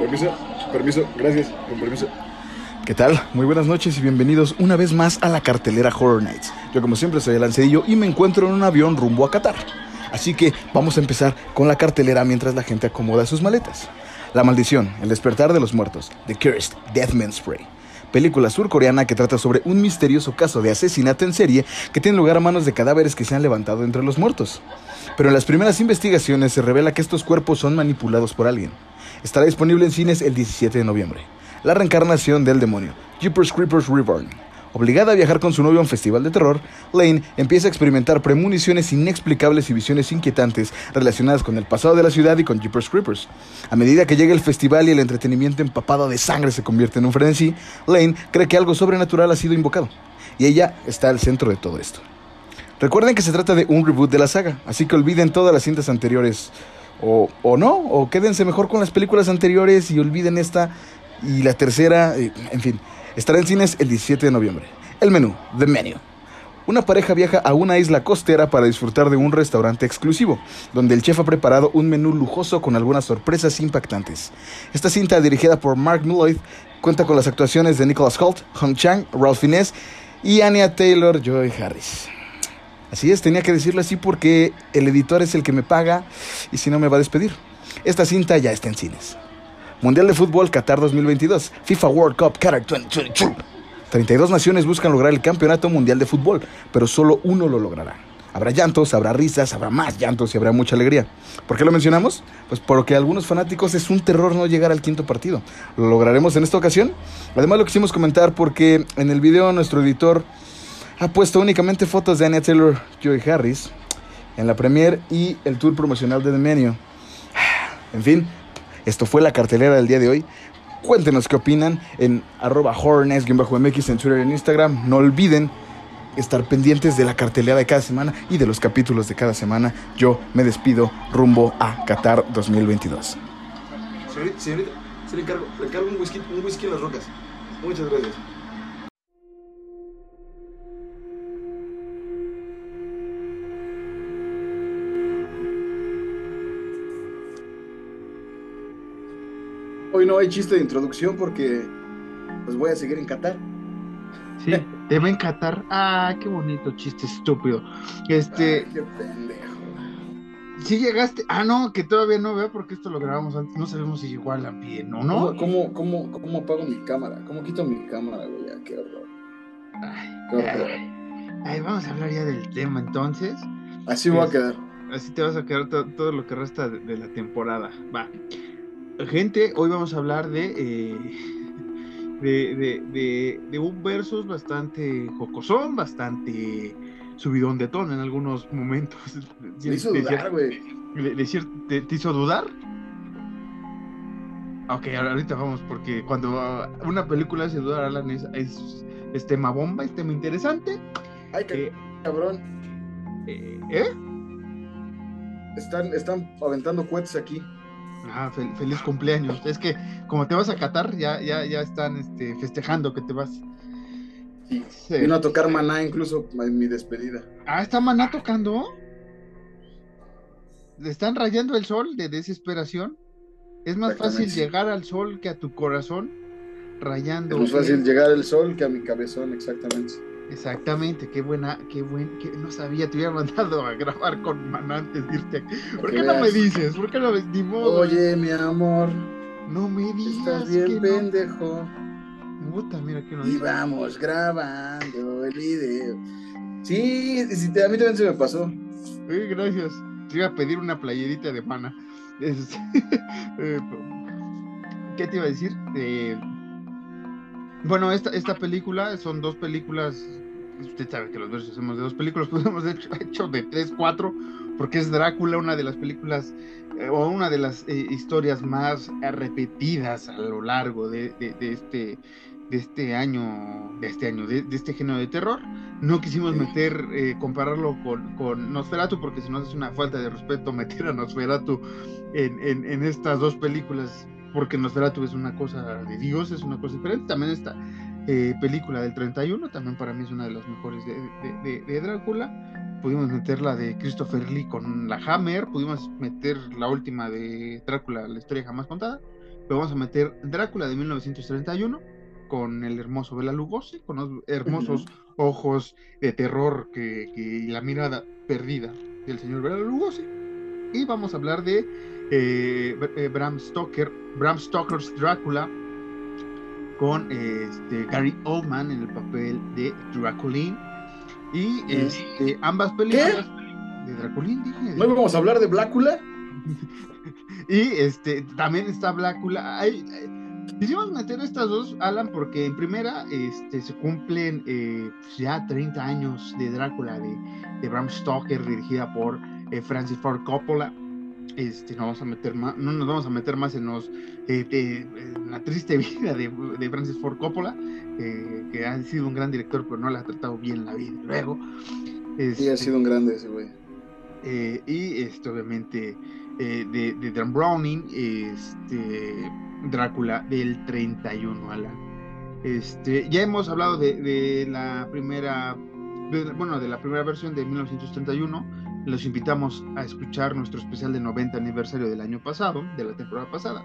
Permiso, permiso, gracias, con permiso. ¿Qué tal? Muy buenas noches y bienvenidos una vez más a la cartelera Horror Nights. Yo como siempre soy Alan Cedillo y me encuentro en un avión rumbo a Qatar. Así que vamos a empezar con la cartelera mientras la gente acomoda sus maletas. La maldición, el despertar de los muertos, The Cursed, Deathman Spray. Película surcoreana que trata sobre un misterioso caso de asesinato en serie que tiene lugar a manos de cadáveres que se han levantado entre los muertos. Pero en las primeras investigaciones se revela que estos cuerpos son manipulados por alguien. Estará disponible en cines el 17 de noviembre. La reencarnación del demonio, Jeepers Creepers Reborn. Obligada a viajar con su novio a un festival de terror, Lane empieza a experimentar premoniciones inexplicables y visiones inquietantes relacionadas con el pasado de la ciudad y con Jeepers Creepers. A medida que llega el festival y el entretenimiento empapado de sangre se convierte en un frenesí, Lane cree que algo sobrenatural ha sido invocado. Y ella está al centro de todo esto. Recuerden que se trata de un reboot de la saga, así que olviden todas las cintas anteriores. O, o no, o quédense mejor con las películas anteriores y olviden esta y la tercera, eh, en fin. Estará en cines el 17 de noviembre. El menú, The Menu. Una pareja viaja a una isla costera para disfrutar de un restaurante exclusivo, donde el chef ha preparado un menú lujoso con algunas sorpresas impactantes. Esta cinta, dirigida por Mark Mylod, cuenta con las actuaciones de Nicholas Holt, Hong Chang, Ralph Fiennes y Anya Taylor Joy Harris. Así es, tenía que decirlo así porque el editor es el que me paga y si no me va a despedir. Esta cinta ya está en cines. Mundial de Fútbol Qatar 2022, FIFA World Cup Qatar 2022. 32 naciones buscan lograr el campeonato mundial de fútbol, pero solo uno lo logrará. Habrá llantos, habrá risas, habrá más llantos y habrá mucha alegría. ¿Por qué lo mencionamos? Pues porque a algunos fanáticos es un terror no llegar al quinto partido. ¿Lo lograremos en esta ocasión? Además lo quisimos comentar porque en el video nuestro editor ha puesto únicamente fotos de Anya Taylor Joy Harris en la premiere y el tour promocional de The Menu. En fin, esto fue la cartelera del día de hoy. Cuéntenos qué opinan en arroba horrornights-mx en Twitter y en Instagram. No olviden estar pendientes de la cartelera de cada semana y de los capítulos de cada semana. Yo me despido rumbo a Qatar 2022. Señorita, se le encargo, un whisky en las rocas. Muchas gracias. Hoy no hay chiste de introducción porque pues voy a seguir en Qatar. Sí, te va a encantar. Ah, qué bonito chiste estúpido. Este, Ay, qué pendejo. si llegaste. Ah, no, que todavía no veo porque esto lo grabamos antes. No sabemos si llegó a la bien o no. ¿Cómo, cómo, cómo, apago mi cámara? ¿Cómo quito mi cámara, güey? Ya, qué horror. Ay, Qué horror. ay, ay, vamos a hablar ya del tema entonces. Así voy a Es- quedar. Así te vas a quedar to- todo lo que resta de, de la temporada. Va. Gente, hoy vamos a hablar de, eh, de, de, de- de un versus bastante jocosón, bastante subidón de tono en algunos momentos. Me hizo dudar, güey. ¿te, te hizo dudar? Ok, ahorita vamos, porque cuando una película hace dudar Alan es, es, es tema bomba, es tema interesante. Ay, Eh, cabrón. eh, ¿eh? Están, están aventando cohetes aquí. Ah, fel- feliz cumpleaños. Es que como te vas a Qatar, ya, ya, ya están este, festejando que te vas. Sí. Vino a tocar maná incluso en mi despedida. Ah, está Maná tocando. Le están rayando el sol de desesperación. Es más fácil llegar al sol que a tu corazón. rayando. Es más fácil llegar al sol que a mi cabezón, exactamente. Exactamente, qué buena, qué buen, que no sabía, te hubiera mandado a grabar con mano antes de irte. ¿Por qué no me dices? ¿Por qué no me ni modo? Oye, mi amor, no me digas estás bien que no. pendejo. Puta, mira que no Y dice. vamos grabando el video. Sí, sí, te- a mí también se me pasó. Eh, gracias. Te iba a pedir una playerita de mana. Este, eh, ¿Qué te iba a decir? Eh, bueno, esta, esta película son dos películas. Usted sabe que los versos hacemos de dos películas, pues hemos hecho, hecho de tres, cuatro, porque es Drácula, una de las películas eh, o una de las eh, historias más repetidas a lo largo de, de- de este de este año, de este año, de, de este género de terror. No quisimos meter, eh, compararlo con, con Nosferatu, porque si no es una falta de respeto meter a Nosferatu en, en, en estas dos películas, porque Nosferatu es una cosa de Dios, es una cosa diferente. También esta eh, película del 31, también para mí es una de las mejores de, de- de- de Drácula. Pudimos meter la de Christopher Lee con la Hammer, pudimos meter la última de Drácula, la historia jamás contada. Pero vamos a meter Drácula de 1931 con el hermoso Bela Lugosi, con los hermosos ojos de terror que, que- y la mirada perdida del señor Bela Lugosi. Y vamos a hablar de eh, eh, Bram Stoker, Bram Stoker's Drácula con este, Gary Oldman en el papel de Draculin. Y este, ambas películas de Draculin, dije. ¿No íbamos a hablar de Blácula? y este también está Blácula. Hay- Quisimos meter estas dos, Alan, porque en primera este, se cumplen eh, pues, ya 30 años de Drácula de, de Bram Stoker, dirigida por eh, Francis Ford Coppola. Este, no, vamos a meter más, no nos vamos a meter más en, los, eh, de- en la triste vida de, de Francis Ford Coppola, eh, que ha sido un gran director, pero no le ha tratado bien la vida. Luego, Sí, ha este, sido un grande ese güey. eh, y este, obviamente eh, de, de Dan Browning, este, Drácula del 31, Alan. Este, ya hemos hablado de, de la primera, de- bueno, de la primera versión de 1931. Los invitamos a escuchar nuestro especial de 90 aniversario del año pasado, de la temporada pasada.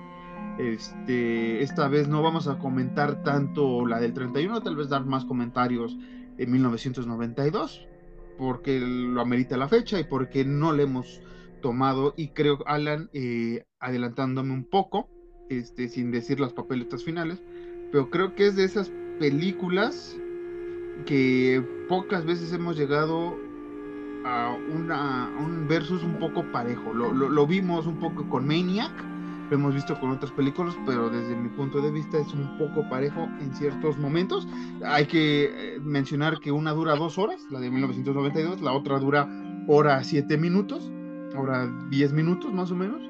Este, esta vez no vamos a comentar tanto la del 31, tal vez dar más comentarios en 1992 porque lo amerita la fecha y porque no le hemos tomado y creo Alan eh, adelantándome un poco este sin decir las papeletas finales pero creo que es de esas películas que pocas veces hemos llegado a, una, a un versus un poco parejo lo, lo- lo vimos un poco con Maniac lo hemos visto con otras películas pero desde mi punto de vista es un poco parejo en ciertos momentos hay que eh, mencionar que una dura dos horas, la de 1992, la otra dura hora siete minutos, hora diez minutos más o menos,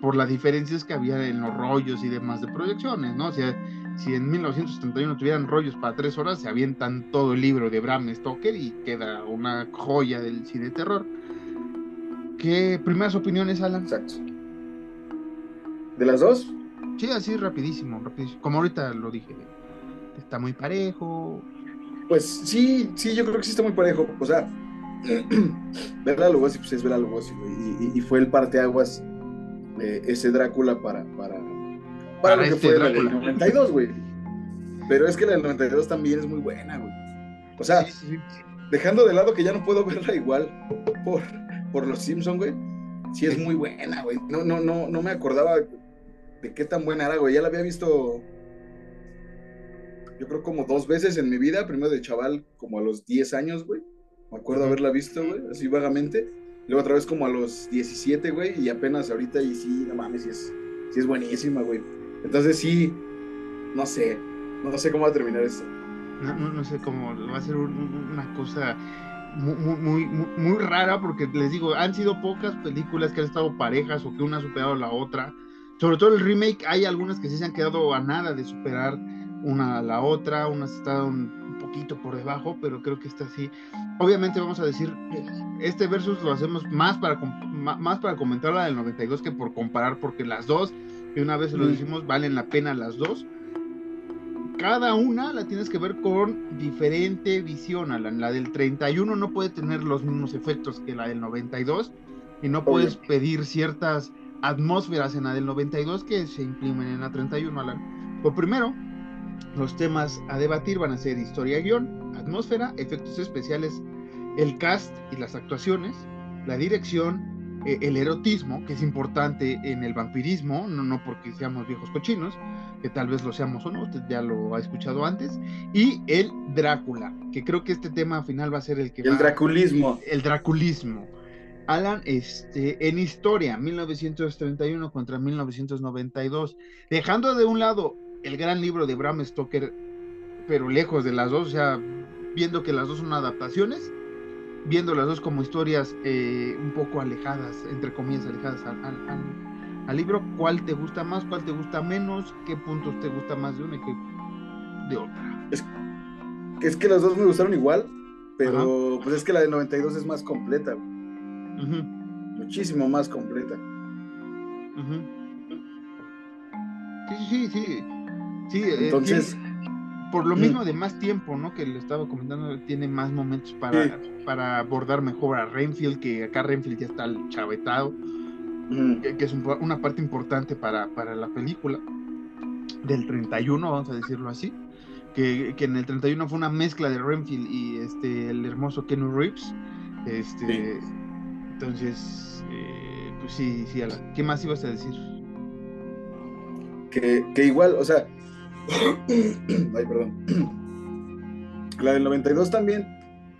por las diferencias que había en los rollos y demás de proyecciones, ¿no? O sea, si en 1971 tuvieran rollos para tres horas, se avientan todo el libro de Bram Stoker y queda una joya del cine terror. ¿Qué primeras opiniones, Alan? Exacto. ¿De las dos? Sí, así rapidísimo, rapidísimo. Como ahorita lo dije, está muy parejo. Pues sí, sí, yo creo que sí está muy parejo. O sea, Bela Lugosi, pues es Bela Lugosi, güey. Y, y- y fue el parteaguas eh, ese Drácula para, para, para, Para lo que este fue la del Drácula. 92, güey. Pero es que la del 92 también es muy buena, güey. O sea, Sí, sí. dejando de lado que ya no puedo verla igual por, por los Simpson, güey. Sí es muy buena, güey. No, no, no, no me acordaba de qué tan buena era, güey. Ya la había visto, yo creo como dos veces en mi vida. Primero de chaval, como a los 10 años, güey. Me acuerdo haberla visto, güey, así vagamente. Luego otra vez como a los 17, güey. Y apenas ahorita, y sí, no mames, sí es, sí es buenísima, güey. Entonces sí, no sé. No sé cómo va a terminar esto. No, no, no sé cómo va a ser un- un- una cosa muy, muy, muy, rara porque les digo, han sido pocas películas que han estado parejas o que una ha superado a la otra. Sobre todo el remake, hay algunas que sí se han quedado a nada de superar una a la otra, unas están un poquito por debajo, pero creo que esta sí. Obviamente vamos a decir, este versus lo hacemos más para, más para comentar la del 92 que por comparar, porque las dos, de una vez lo Mm. decimos, valen la pena las dos cada una la tienes que ver con diferente visión, Alan. La del 31 no puede tener los mismos efectos que la del 92 y no puedes pedir ciertas atmósferas en la del 92 que se imprimen en la 31, Alan. Pues primero, Los temas a debatir van a ser historia guion, atmósfera, efectos especiales, el cast y las actuaciones, la dirección, eh, el erotismo, que es importante en el vampirismo, no, no porque seamos viejos cochinos, que tal vez lo seamos o no, usted ya lo ha escuchado antes, y el Drácula, que creo que este tema final va a ser el que... El va- draculismo. el draculismo. Alan, este, en historia, 1931 contra 1992, dejando de un lado el gran libro de Bram Stoker, pero lejos de las dos, o sea, viendo que las dos son adaptaciones, viendo las dos como historias eh, un poco alejadas, entre comillas, alejadas al, al- al- al libro, ¿cuál te gusta más, cuál te gusta menos, qué puntos te gusta más de una y qué de otra? Es que las dos me gustaron igual, pero pues es que la del 92 es más completa, muchísimo más completa. ujú. Sí, sí, sí, sí. Sí, eh, Entonces, por lo mismo de más tiempo, ¿no? Que le estaba comentando, tiene más momentos para, Sí. para abordar mejor a Renfield, que acá Renfield ya está chavetado, que es un- una parte importante para, para la película del 31, vamos a decirlo así. Que, que en el 31 fue una mezcla de Renfield y este el hermoso Keanu Reeves. Este, Entonces, eh, pues sí, sí, Alan. ¿Qué más ibas a decir? que, que igual, o sea, ay, perdón. La del 92 también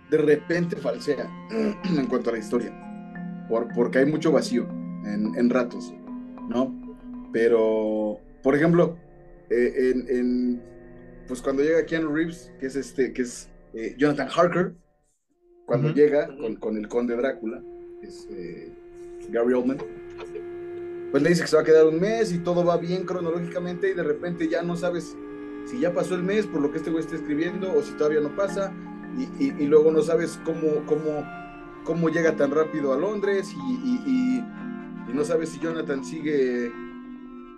de repente falsea en cuanto a la historia, por, porque hay mucho vacío en, en ratos, ¿no? Pero, por ejemplo, eh, en, en, pues cuando llega Keanu Reeves, que es este, que es eh, Jonathan Harker, cuando llega con, con el conde Drácula, es eh, Gary Oldman, pues le dice que se va a quedar un mes y todo va bien cronológicamente y de repente ya no sabes si ya pasó el mes por lo que este güey está escribiendo o si todavía no pasa y, y- y luego no sabes cómo, cómo, cómo llega tan rápido a Londres y, y- no sabes si Jonathan sigue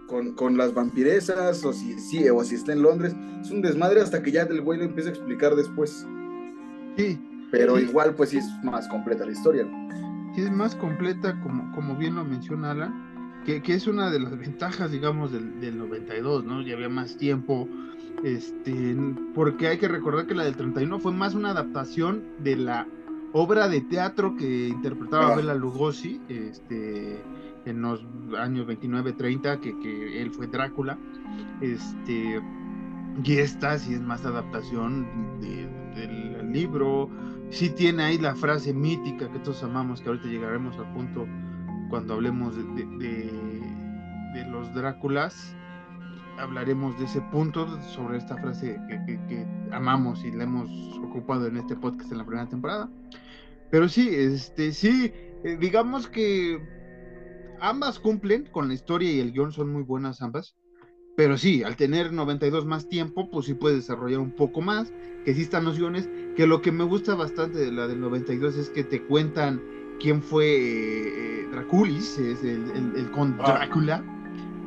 con, con las vampiresas o si, sí, o si está en Londres. Es un desmadre hasta que ya el güey lo empieza a explicar después. Sí, Pero Sí. igual pues sí es más completa la historia. sí es más completa, como, como bien lo menciona Alan, que, que es una de las ventajas, digamos, del, del 92, ¿no? Ya había más tiempo, este, porque hay que recordar que la del 31 fue más una adaptación de la obra de teatro que interpretaba. Bela Lugosi, este, en los años 29-30, que, que él fue Drácula, este, y esta sí es más adaptación de- del libro, sí tiene ahí la frase mítica que todos amamos, que ahorita llegaremos al punto cuando hablemos de, de- de- de los Dráculas, hablaremos de ese punto sobre esta frase que, que- que amamos y la hemos ocupado en este podcast en la primera temporada. Pero sí, este, sí, eh, digamos que ambas cumplen con la historia y el guion son muy buenas ambas. Pero sí, al tener 92 más tiempo, pues sí puede desarrollar un poco más, que sí están nociones, que lo que me gusta bastante de la del 92 es que te cuentan quién fue eh, eh, Draculis, es el, el, el con Ah. Drácula,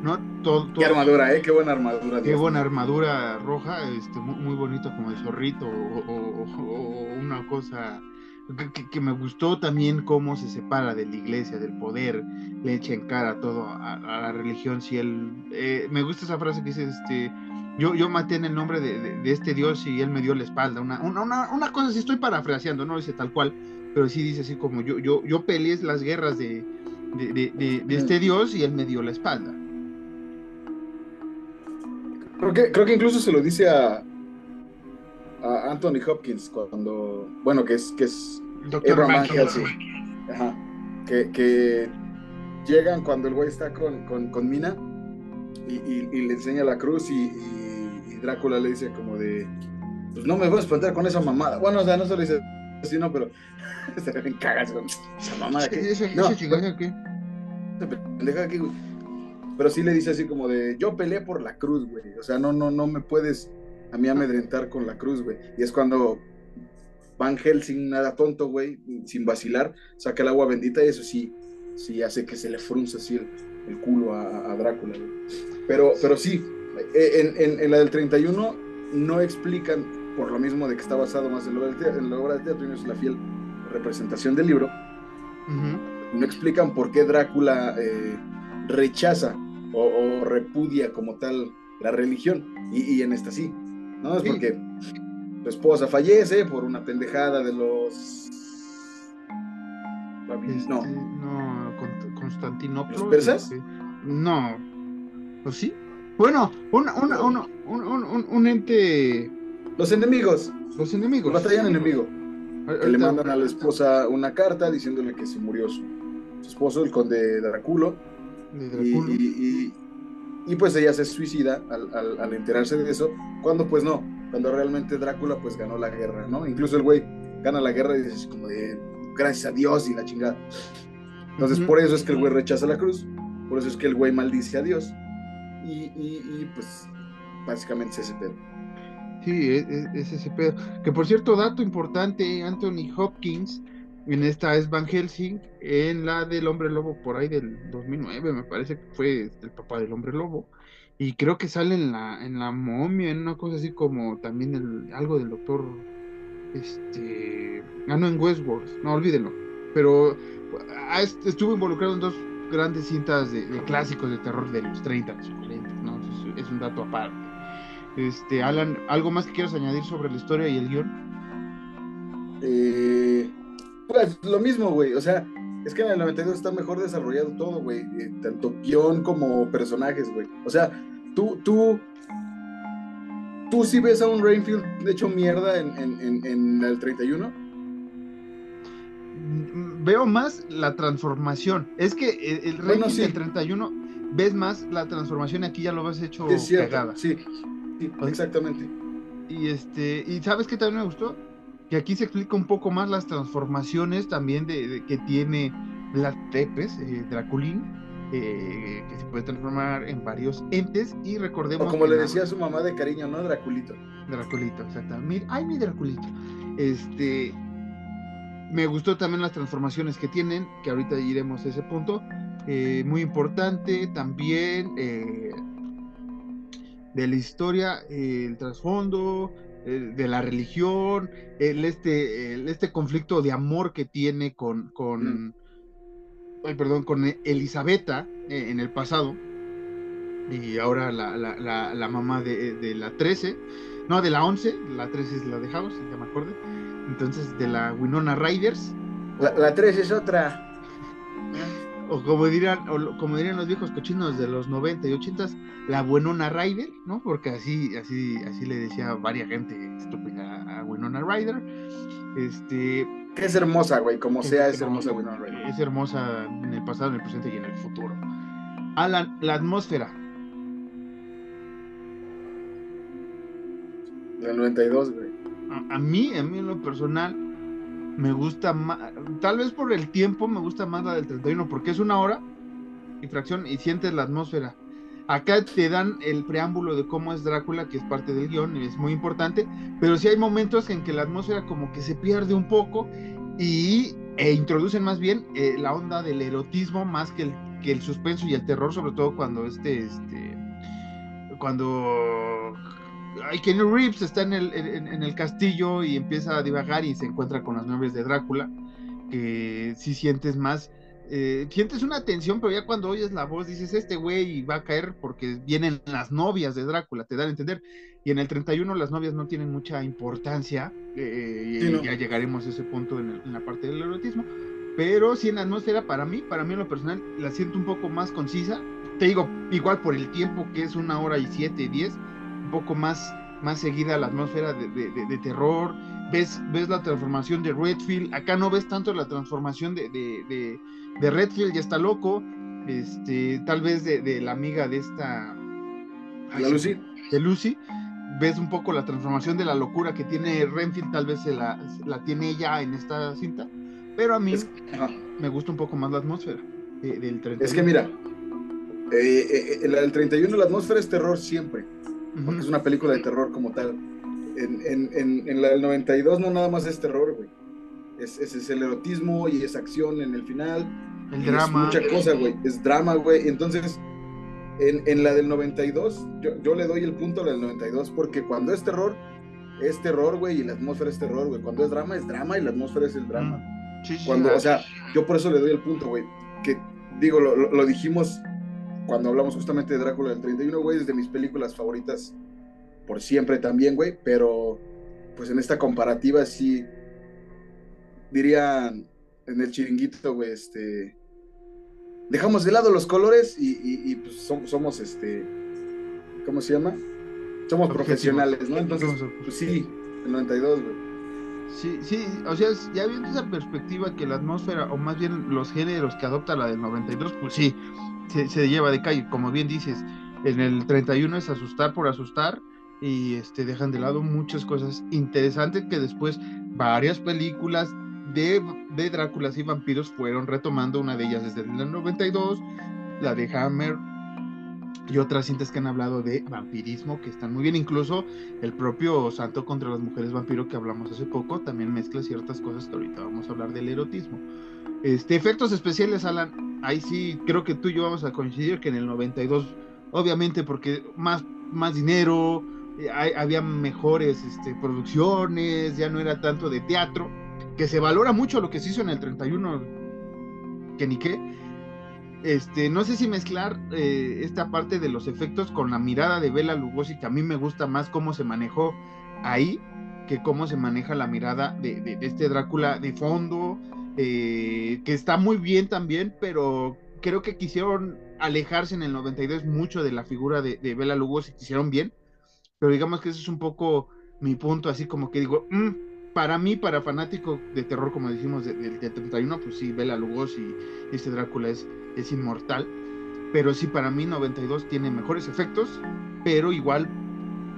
¿no? Todo, Qué armadura, ¿eh? Qué buena armadura. Qué Dios buena mío. armadura roja, este, muy, muy bonito como de zorrito o, o- o- o una cosa que, que- que me gustó también cómo se separa de la iglesia, del poder, le echa en cara todo a, a la religión. Si él, eh, me gusta esa frase que dice, este, yo, yo maté en el nombre de, de- de este Dios y él me dio la espalda. Una, una, una, una cosa, si estoy parafraseando, no dice tal cual, pero sí dice así como yo, yo, yo peleé las guerras de, de, de- este Dios y él me dio la espalda. Creo que, creo que incluso se lo dice a, a Anthony Hopkins cuando, bueno, que es, que es Doctor Abraham. Ajá. Que, que llegan cuando el güey está con, con, con Mina y, y- y le enseña la cruz y, y- y Drácula le dice como de, pues no me voy a espantar con esa mamada. Bueno, o sea, no se lo dice así, no, pero se le cagas con esa mamada. que ¿Ese, No, ese chingazo qué? esa pendeja aquí, güey. Pero sí le dice así como de, yo peleé por la cruz, güey. O sea, no, no, no me puedes a mí amedrentar con la cruz, güey. Y es cuando Van Helsing, nada tonto, güey, sin vacilar, saca el agua bendita y eso sí, sí hace que se le frunce así el, el culo a, a Drácula, güey. Pero, pero sí, eh, en, en- en la del 31 no explican, por lo mismo de que está basado más en la obra de teatro, en la obra de teatro y no es la fiel representación del libro, no explican por qué Drácula eh, rechaza o, o repudia como tal la religión. Y, y en esta sí. ¿no? Es Sí. porque su esposa fallece por una pendejada de los... Este, No, no, Con- Constantinopla. ¿Los persas? este, no. ¿O sí? Bueno, un, un- un- un ente. Los enemigos, Los enemigos. el batallón enemigo. Que le mandan a la esposa una carta diciéndole que se murió su, su esposo, el conde Dráculo, y, Drácula. y- y- y, pues ella se suicida al, al- al enterarse de eso, cuando pues no, cuando realmente Drácula pues ganó la guerra, ¿no? Incluso el güey gana la guerra y dice así como de gracias a Dios y la chingada. Entonces Ujú. por eso es que el güey rechaza la cruz, por eso es que el güey maldice a Dios, y, y- y, pues básicamente es ese pedo. Sí, es, es- es ese pedo. Que por cierto, dato importante, Anthony Hopkins en esta es Van Helsing, en la del Hombre Lobo, por ahí del 2009, me parece que fue el papá del Hombre Lobo. Y creo que sale en la, en la momia, en una cosa así como también el, algo del doctor. Este. Ah, no, en Westworld, no olvídenlo. Pero ah, est- estuvo involucrado en dos grandes cintas de, clásicos de terror de los 30, los 40, ¿no? Es, es un dato aparte. Este, Alan, ¿algo más que quieras añadir sobre la historia y el guion? Eh, pues lo mismo, güey. O sea, es que en el 92 está mejor desarrollado todo, güey. eh, tanto guion como personajes, güey. O sea, tú, tú, tú sí ves a un Rainfield hecho mierda en, en, en, en el 31. Mm, Veo más la transformación. Es que el, el Bueno, ranking sí. del 31 ves más la transformación aquí ya lo ves hecho es cierto. cagada. Sí, sí, exactamente. Y este, y sabes qué también me gustó? Que aquí se explica un poco más las transformaciones también de, de- que tiene Vlad Tepes, eh, Draculín, eh, que se puede transformar en varios entes. Y recordemos O como que le decía a su mamá de cariño, ¿no? Draculito. Draculito, exactamente. Ay, mi Draculito. Este. Me gustó también las transformaciones que tienen, que ahorita iremos a ese punto. Eh, muy importante también eh, de la historia, eh, el trasfondo, eh, de la religión, el este, el este conflicto de amor que tiene con, con, ay, perdón, con Elisabetta eh, en el pasado. Y ahora la, la, la, la mamá de, de la 13, no, de la 11, la 13 es la de House, ya me acuerdo. Entonces, de la Winona Riders, La, la 3 es otra. o como dirían, o como dirían los viejos cochinos de los 90 y 80, la Winona Rider, ¿no? Porque así, así, así le decía varias gente estúpida a Winona Rider. Este, es hermosa, güey. Como sea, es hermosa. No, güey. es hermosa en el pasado, en el presente y en el futuro. Alan, la atmósfera. Del 92, güey. A, a mí, a mí en lo personal, me gusta más, tal vez por el tiempo me gusta más la del 31, porque es una hora y fracción y sientes la atmósfera. Acá te dan el preámbulo de cómo es Drácula, que es parte del guion y es muy importante, pero sí hay momentos en que la atmósfera como que se pierde un poco y e introducen más bien eh, la onda del erotismo más que el, que el suspenso y el terror, sobre todo cuando este, este, cuando ay, Kenny Reeves está en el, en, en el castillo y empieza a divagar y se encuentra con las novias de Drácula, que sí sientes más, eh, sientes una tensión, pero ya cuando oyes la voz dices, este güey va a caer porque vienen las novias de Drácula, te dan a entender. Y en el 31 las novias no tienen mucha importancia, eh, Sí, y no. ya llegaremos a ese punto en, el- en la parte del erotismo. Pero sí en la atmósfera, para mí, para mí en lo personal, la siento un poco más concisa. Te digo, igual por el tiempo que es una hora y siete, diez, poco más, más seguida la atmósfera de, de- de- de terror. Ves, ves la transformación de Redfield. Acá no ves tanto la transformación de, de, de- de Redfield, ya está loco. Este, tal vez de, la amiga de esta. ay, La se- Lucy. de Lucy, ves un poco la transformación de la locura que tiene Renfield, tal vez se la, la tiene ella en esta cinta, pero a mí Es, me gusta un poco más la atmósfera de- del 31. Es que mira, eh, eh, en la del 31 la atmósfera es terror siempre. Porque es una película de terror como tal. En, en, en, en la del 92 no nada más es terror, güey. Es, es, es el erotismo y es acción en el final. el y drama. Es mucha cosa, güey. Es drama, güey. Entonces, en, en la del 92, yo, yo le doy el punto a la del 92 porque cuando es terror, es terror, güey, y la atmósfera es terror, güey. Cuando es drama, es drama y la atmósfera es el drama. Mm. Sí, sí, Cuando, o sea, yo por eso le doy el punto, güey. Que digo, lo- lo dijimos cuando hablamos justamente de Drácula del 31, güey, es de mis películas favoritas por siempre también, güey, pero pues en esta comparativa sí dirían en el chiringuito, güey, este dejamos de lado los colores y, y- y, pues somos, somos este ¿cómo se llama? Somos profesionales, ¿no? Entonces, pues sí, el 92, güey. Sí, sí, o sea, ya viendo esa perspectiva que la atmósfera, o más bien los géneros que adopta la del 92, pues sí, se, lleva de calle. Como bien dices, en el 31 es asustar por asustar y este dejan de lado muchas cosas interesantes que después varias películas de, de Dráculas y vampiros fueron retomando. Una de ellas desde el 92, la de Hammer y otras cintas que han hablado de vampirismo que están muy bien. Incluso el propio Santo contra las mujeres vampiro que hablamos hace poco también mezcla ciertas cosas que ahorita vamos a hablar del erotismo. Este, efectos especiales, Alan, ahí sí creo que tú y yo vamos a coincidir que en el 92, obviamente porque más, más dinero, eh, había mejores este, producciones, ya no era tanto de teatro, que se valora mucho lo que se hizo en el 31, que ni qué. Este, no sé si mezclar eh, esta parte de los efectos con la mirada de Bela Lugosi, que a mí me gusta más cómo se manejó ahí que cómo se maneja la mirada de, este Drácula de fondo, eh, que está muy bien también, pero creo que quisieron alejarse en el 92 mucho de la figura de, de Bela Lugosi, quisieron bien, pero digamos que ese es un poco mi punto, así como que digo, "Mm, para mí, para fanático de terror, como decimos, del de, de 31, pues sí, Bela Lugosi, este Drácula es, es inmortal, pero sí, para mí 92 tiene mejores efectos, pero igual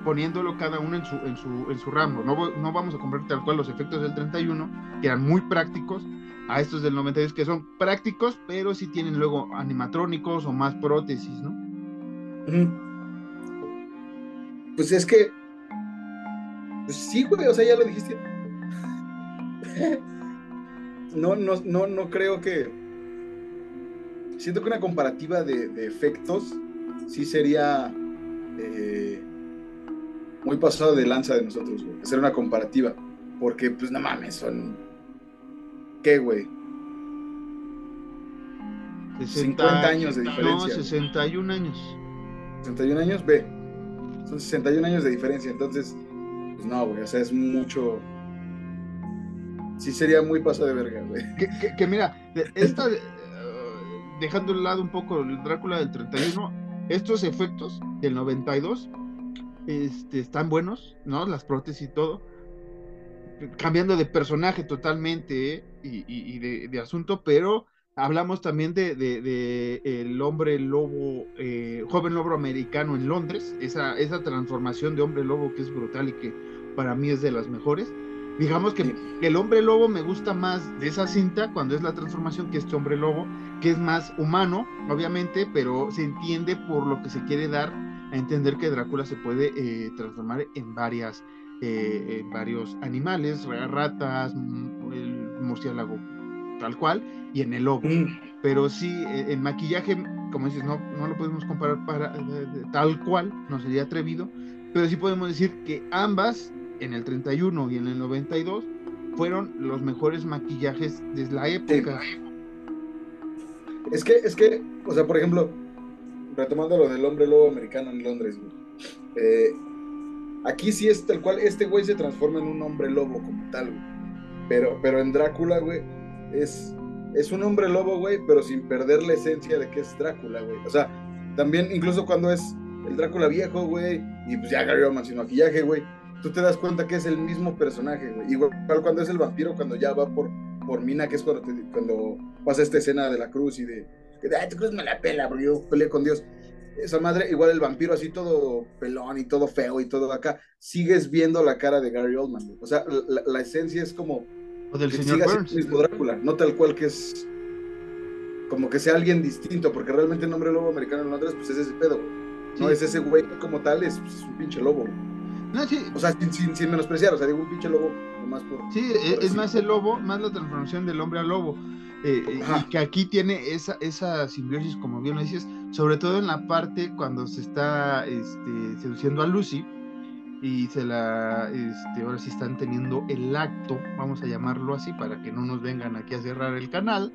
poniéndolo cada uno en su, en su, en su ramo. No, no vamos a comprar tal cual los efectos del 31, que eran muy prácticos, a estos del 92 que son prácticos, pero sí tienen luego animatrónicos o más prótesis, ¿no? Pues es que. Pues sí, güey, o sea, ya lo dijiste. No, no, no, no creo que. Siento que una comparativa de, de efectos sí sería eh, muy pasado de lanza de nosotros, güey. Hacer una comparativa. Porque, pues no mames, son. ¿Qué, güey? 50 años de No, diferencia. 61 años. 61 años, ve. Son 61 años de diferencia, entonces, pues no, güey, o sea, es mucho. Sí sería muy paso de verga, güey. Que, que- que mira, esta, dejando de lado un poco el Drácula del 31, estos efectos del 92 este, están buenos, ¿no? Las prótesis y todo. Cambiando de personaje totalmente ¿eh? y, de, asunto, pero hablamos también de el hombre lobo, eh, joven lobo americano en Londres, esa, esa transformación de hombre lobo que es brutal y que para mí es de las mejores. Digamos que el hombre lobo me gusta más de esa cinta cuando es la transformación que este hombre lobo, que es más humano, obviamente, pero se entiende por lo que se quiere dar a entender que Drácula se puede eh, transformar en varias, eh, en varios animales, ra- ratas, mm, el murciélago, tal cual, y en el lobo. Mm, Pero sí, eh, en maquillaje, como dices, no, no lo podemos comparar para, de- tal cual, no sería atrevido, pero sí podemos decir que ambas, en el 31 y en el 92, fueron los mejores maquillajes de la época. Es que, es que, o sea, por ejemplo, retomando lo del hombre lobo americano en Londres, güey. eh, aquí sí es tal cual, este güey se transforma en un hombre lobo como tal, güey. Pero, pero en Drácula, güey, es, es un hombre lobo, güey, pero sin perder la esencia de que es Drácula, güey. O sea, también incluso cuando es el Drácula viejo, güey, y pues ya Gary Oldman sin maquillaje, güey, tú te das cuenta que es el mismo personaje, güey. Igual cuando es el vampiro, cuando ya va por, por Mina, que es cuando, te- cuando pasa esta escena de la cruz y de, ay, tu cruz me la pela, porque yo peleé con Dios. Esa madre, igual el vampiro así todo pelón y todo feo y todo acá, sigues viendo la cara de Gary Oldman, güey. O sea, la, la esencia es como O del que señor Burns. mismo Drácula, no tal cual que es como que sea alguien distinto, porque realmente el nombre lobo americano en Londres, pues es ese pedo, güey. No Sí. es ese güey como tal, es, pues, es un pinche lobo, güey. No, sí, O sea, sin, sin, sin menospreciar, o sea, digo un pinche lobo, nomás por. Sí, e- por es más el lobo, más la transformación del hombre al lobo. eh, eh, y que aquí tiene esa, esa simbiosis, como bien lo dices, sobre todo en la parte cuando se está este, seduciendo a Lucy y se la, este, ahora sí están teniendo el acto, vamos a llamarlo así, para que no nos vengan aquí a cerrar el canal,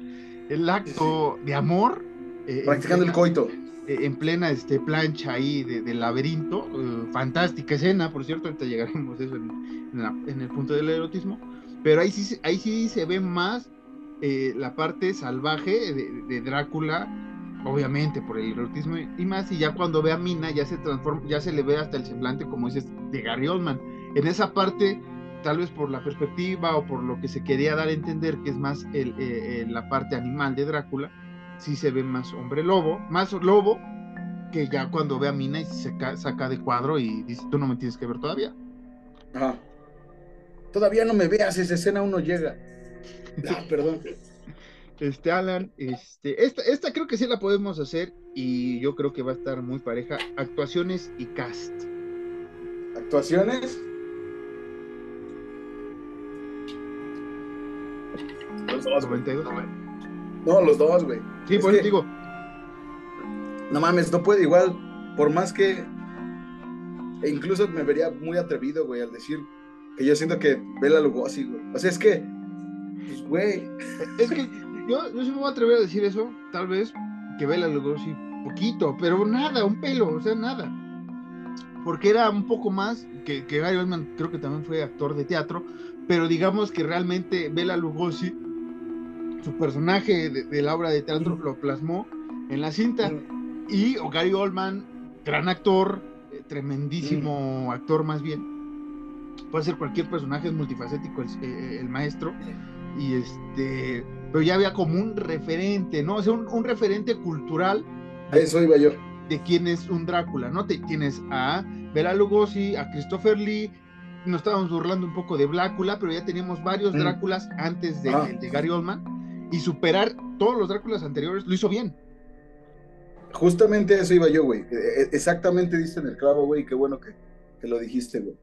el acto de amor. eh, Practicando el coito. Eh, en plena este, plancha ahí de, del laberinto. eh, fantástica escena, por cierto, ahorita llegaremos eso en, el punto del erotismo. Pero ahí sí, ahí sí se ve más eh, la parte salvaje de, de Drácula, obviamente por el erotismo y más. Y ya cuando ve a Mina, ya se transforma, ya se le ve hasta el semblante, como dices, de Gary Oldman. En esa parte, tal vez por la perspectiva o por lo que se quería dar a entender, que es más la parte animal de Drácula, sí se ve más hombre lobo, más lobo que ya cuando ve a Mina y se ca- saca de cuadro y dice, tú no me tienes que ver todavía. Ajá. Todavía no me veas, esa escena aún no llega. Ah, perdón. Este, Alan, este, esta, esta creo que sí la podemos hacer y yo creo que va a estar muy pareja. Actuaciones y cast. ¿Actuaciones? Güey. 92. No, los dos, güey. Sí, Es por eso digo, No mames, no puede igual, por más que. E incluso me vería muy atrevido, güey, al decir que yo siento que Bela Lugosi, güey. O sea, es que. Pues, güey. es que yo, yo sí me voy a atrever a decir eso, tal vez que Bela Lugosi poquito, pero nada, un pelo, o sea, nada. Porque era un poco más que, que Gary Oldman, creo que también fue actor de teatro, pero digamos que realmente Bela Lugosi, su personaje de, de la obra de teatro, lo plasmó en la cinta. Y Gary Oldman, gran actor, eh, tremendísimo actor más bien. Puede ser cualquier personaje, es multifacético el, eh, el maestro. Y este, pero ya había como un referente, ¿no? O sea, un, un referente cultural A eso iba yo. de quién es un Drácula, ¿no? Te, tienes a Bela Lugosi, a Christopher Lee, nos estábamos burlando un poco de Blácula, pero ya teníamos varios Mm. Dráculas antes de, Ah. de Gary Oldman, y superar todos los Dráculas anteriores lo hizo bien. Justamente eso iba yo, güey. Eh, eh, Exactamente diste en el clavo, güey. Qué bueno que, que lo dijiste, güey.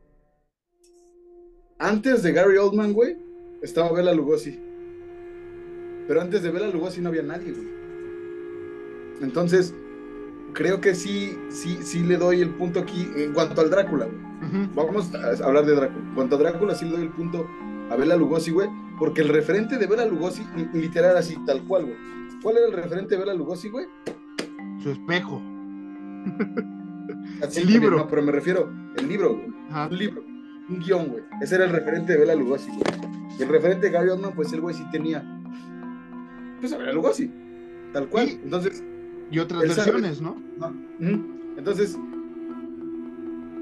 Antes de Gary Oldman, güey, estaba Bela Lugosi. Pero antes de Bela Lugosi no había nadie, güey. Entonces, creo que sí, sí, sí le doy el punto aquí en cuanto al Drácula, güey. Vamos a hablar de Drácula. En cuanto a Drácula, sí le doy el punto a Bela Lugosi, güey. Porque el referente de Bela Lugosi, li- literal así, tal cual, güey. ¿Cuál era el referente de Bela Lugosi, güey? Su espejo. Así, El libro. No, pero me refiero, el libro, güey. Ajá. Un libro, un guion, güey. Ese era el referente de Bela Lugosi, güey. Y el referente de Gary Oldman, pues el güey sí tenía. Pues a Bela Lugosi. Tal cual. Sí. Entonces, Y otras sabe- versiones, ¿no? Ujú. Entonces,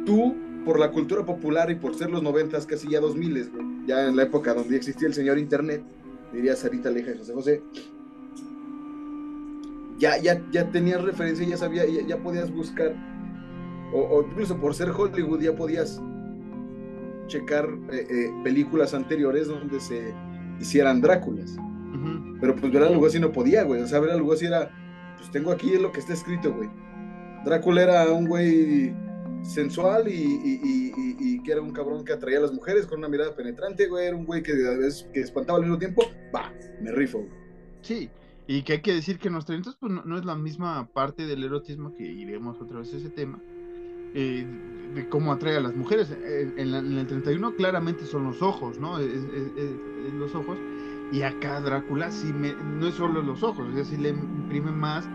tú, por la cultura popular y por ser los noventas, casi ya dos miles, güey, ya en la época donde existía el señor Internet, diría Sarita Leja y José José, ya, ya, ya tenías referencia, ya sabía, ya, ya podías buscar, o, o incluso por ser Hollywood, ya podías checar eh, eh, películas anteriores donde se hicieran Dráculas. Pero pues Bela Lugosi no podía, güey. O sea, Bela Lugosi era, pues tengo aquí lo que está escrito, güey. Drácula era un güey sensual y, y- y- y- que era un cabrón que atraía a las mujeres con una mirada penetrante, güey. Era un güey que, que espantaba al mismo tiempo. Va, me rifo. Sí, y que hay que decir que en los 30 pues no, es la misma parte del erotismo que iremos otra vez a ese tema, eh, de cómo atrae a las mujeres. En, la- el 31 claramente son los ojos, ¿no? Es, los ojos. Y acá Drácula sí me, no es solo los ojos, es decir, le imprime más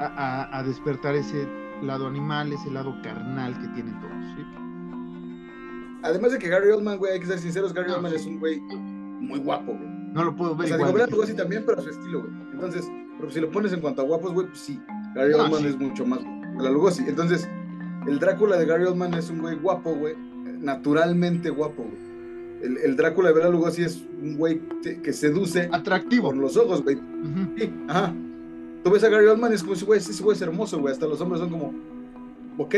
a, a- a despertar ese lado animal, ese lado carnal que tienen todos. ¿sí? Además de que Gary Oldman, güey, hay que ser sinceros, Gary No, Oldman es un güey muy guapo, güey. No lo puedo O ver sea, digo, igual. Bela Lugosi también, pero a su estilo, güey. Entonces, pero si lo pones en cuanto a guapos, güey, pues sí. Gary No, Oldman sí. es mucho más Bela Lugosi. Entonces, el Drácula de Gary Oldman es un güey guapo, güey. Naturalmente guapo, güey. El, el Drácula de Bela Lugosi es un güey que seduce Atractivo. por los ojos, güey. Ujú. Sí, ajá. Tú ves a Gary Oldman y es como ese güey, ese güey es hermoso, güey. Hasta los hombres son como, ok,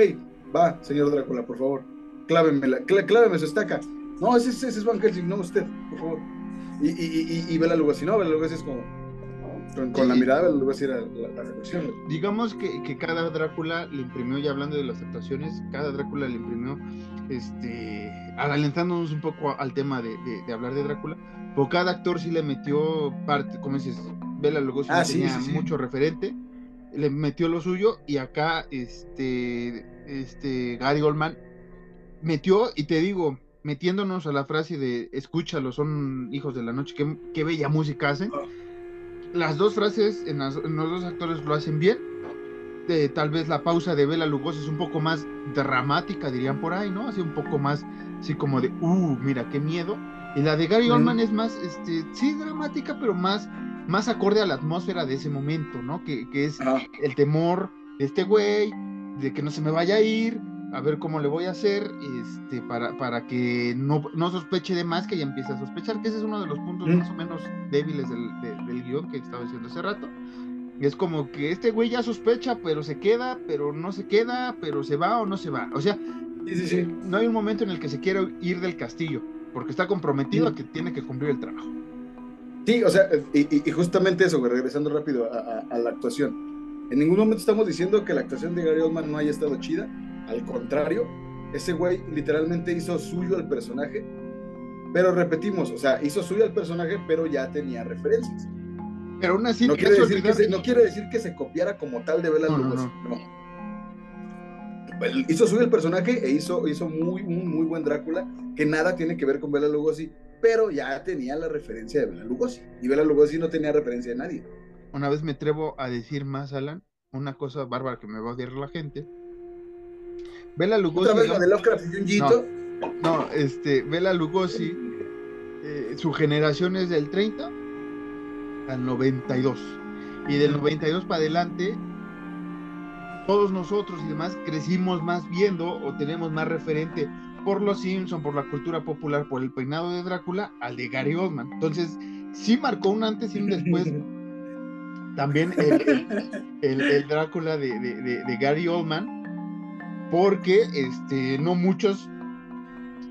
va, señor Drácula, por favor. Cláveme, la, clá- cláveme su estaca. No, ese, ese es Van Helsing, no usted, por favor. Y, y, y, y, Bela Lugosi, no, Bela Lugosi es como, con, con la mirada, Bela Lugosi era la, la reflexión, digamos que, que cada Drácula le imprimió, ya hablando de las actuaciones, cada Drácula le imprimió, este, adelantándonos un poco al tema de, de- de hablar de Drácula, pero cada actor sí le metió parte, como dices, Bela Lugosi Ah, no sí, tenía sí, mucho referente, le metió lo suyo y acá, este, este, Gary Oldman metió, y te digo, metiéndonos a la frase de escúchalo, son hijos de la noche, qué, qué bella música hacen. Ah. Las dos frases en, las- en los dos actores lo hacen bien. eh, tal vez la pausa de Bela Lugosi es un poco más dramática, dirían por ahí, ¿no? Así un poco más, así como de, uh, mira, qué miedo. Y la de Gary Oldman es más, este, sí, dramática, pero más, más acorde a la atmósfera de ese momento, ¿no? Que, que es el temor de este güey, de que no se me vaya a ir, a ver cómo le voy a hacer, este, para, para que no, no sospeche de más, que ya empiece a sospechar, que ese es uno de los puntos Mm. más o menos débiles del, de- del guion que estaba diciendo hace rato. Es como que este güey ya sospecha, pero se queda, pero no se queda, pero se va o no se va. O sea, Sí, sí, sí. no hay un momento en el que se quiera ir del castillo, porque está comprometido Mm. a que tiene que cumplir el trabajo. Sí, o sea, y, y- y justamente eso, regresando rápido a, a- a la actuación. En ningún momento estamos diciendo que la actuación de Gary Oldman no haya estado chida. Al contrario, ese güey literalmente hizo suyo al personaje. Pero repetimos, o sea, hizo suyo al personaje, pero ya tenía referencias. Pero aún así, no, quiere decir que se, no quiere decir que se copiara como tal de Bela No, Lugosi. No. Hizo suyo el personaje e hizo, hizo muy, muy, muy buen Drácula, que nada tiene que ver con Bela Lugosi, pero ya tenía la referencia de Bela Lugosi. Y Bela Lugosi no tenía referencia de nadie. una vez me atrevo a decir más, Alan, una cosa bárbara que me va a odiar la gente. Bela Lugosi. Otra vez la ¿no? de Lovecraft y Junjito. No, este, Bela Lugosi, eh, su generación es del 30 al 92. Y del 92 para adelante, todos nosotros y demás crecimos más viendo o tenemos más referente por los Simpson, por la cultura popular, por el peinado de Drácula, al de Gary Oldman. Entonces, sí marcó un antes y un después también el, el- el Drácula de, de- de- de Gary Oldman, porque este, no muchos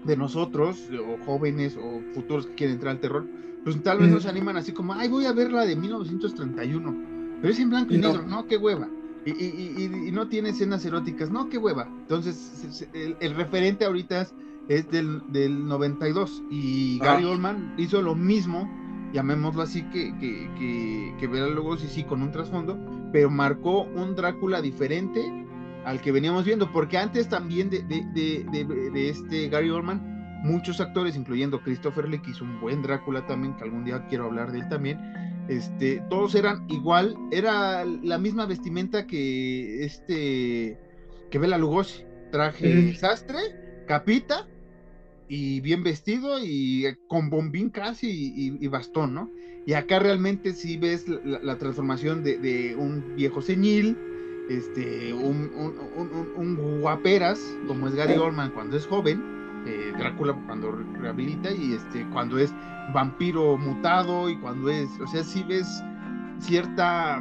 de nosotros, o jóvenes o futuros que quieren entrar al terror, pues tal vez Ujú. no se animan así como, ay, voy a ver la de 1931, pero es en blanco y Y negro, no, qué hueva. Y, y- y- y no tiene escenas eróticas, no, qué hueva. Entonces, el, el referente ahorita es, es del, del 92 y Ajá. Gary Oldman hizo lo mismo, llamémoslo así, que, que, que, que Bela Lugosi sí con un trasfondo, pero marcó un Drácula diferente al que veníamos viendo, porque antes también de, de, de, de- de este Gary Oldman, muchos actores, incluyendo Christopher Lee, que hizo un buen Drácula también, que algún día quiero hablar de él también, este, todos eran igual, era la misma vestimenta que este, que Bela Lugosi, traje sastre, capita, y bien vestido y con bombín casi y, bastón, ¿no? Y acá realmente sí ves la, la transformación de, de un viejo senil, este, un, un, un- un- guaperas, como es Gary Oldman cuando es joven, eh, Drácula cuando re- rehabilita y este, cuando es vampiro mutado y cuando es, o sea, sí ves cierta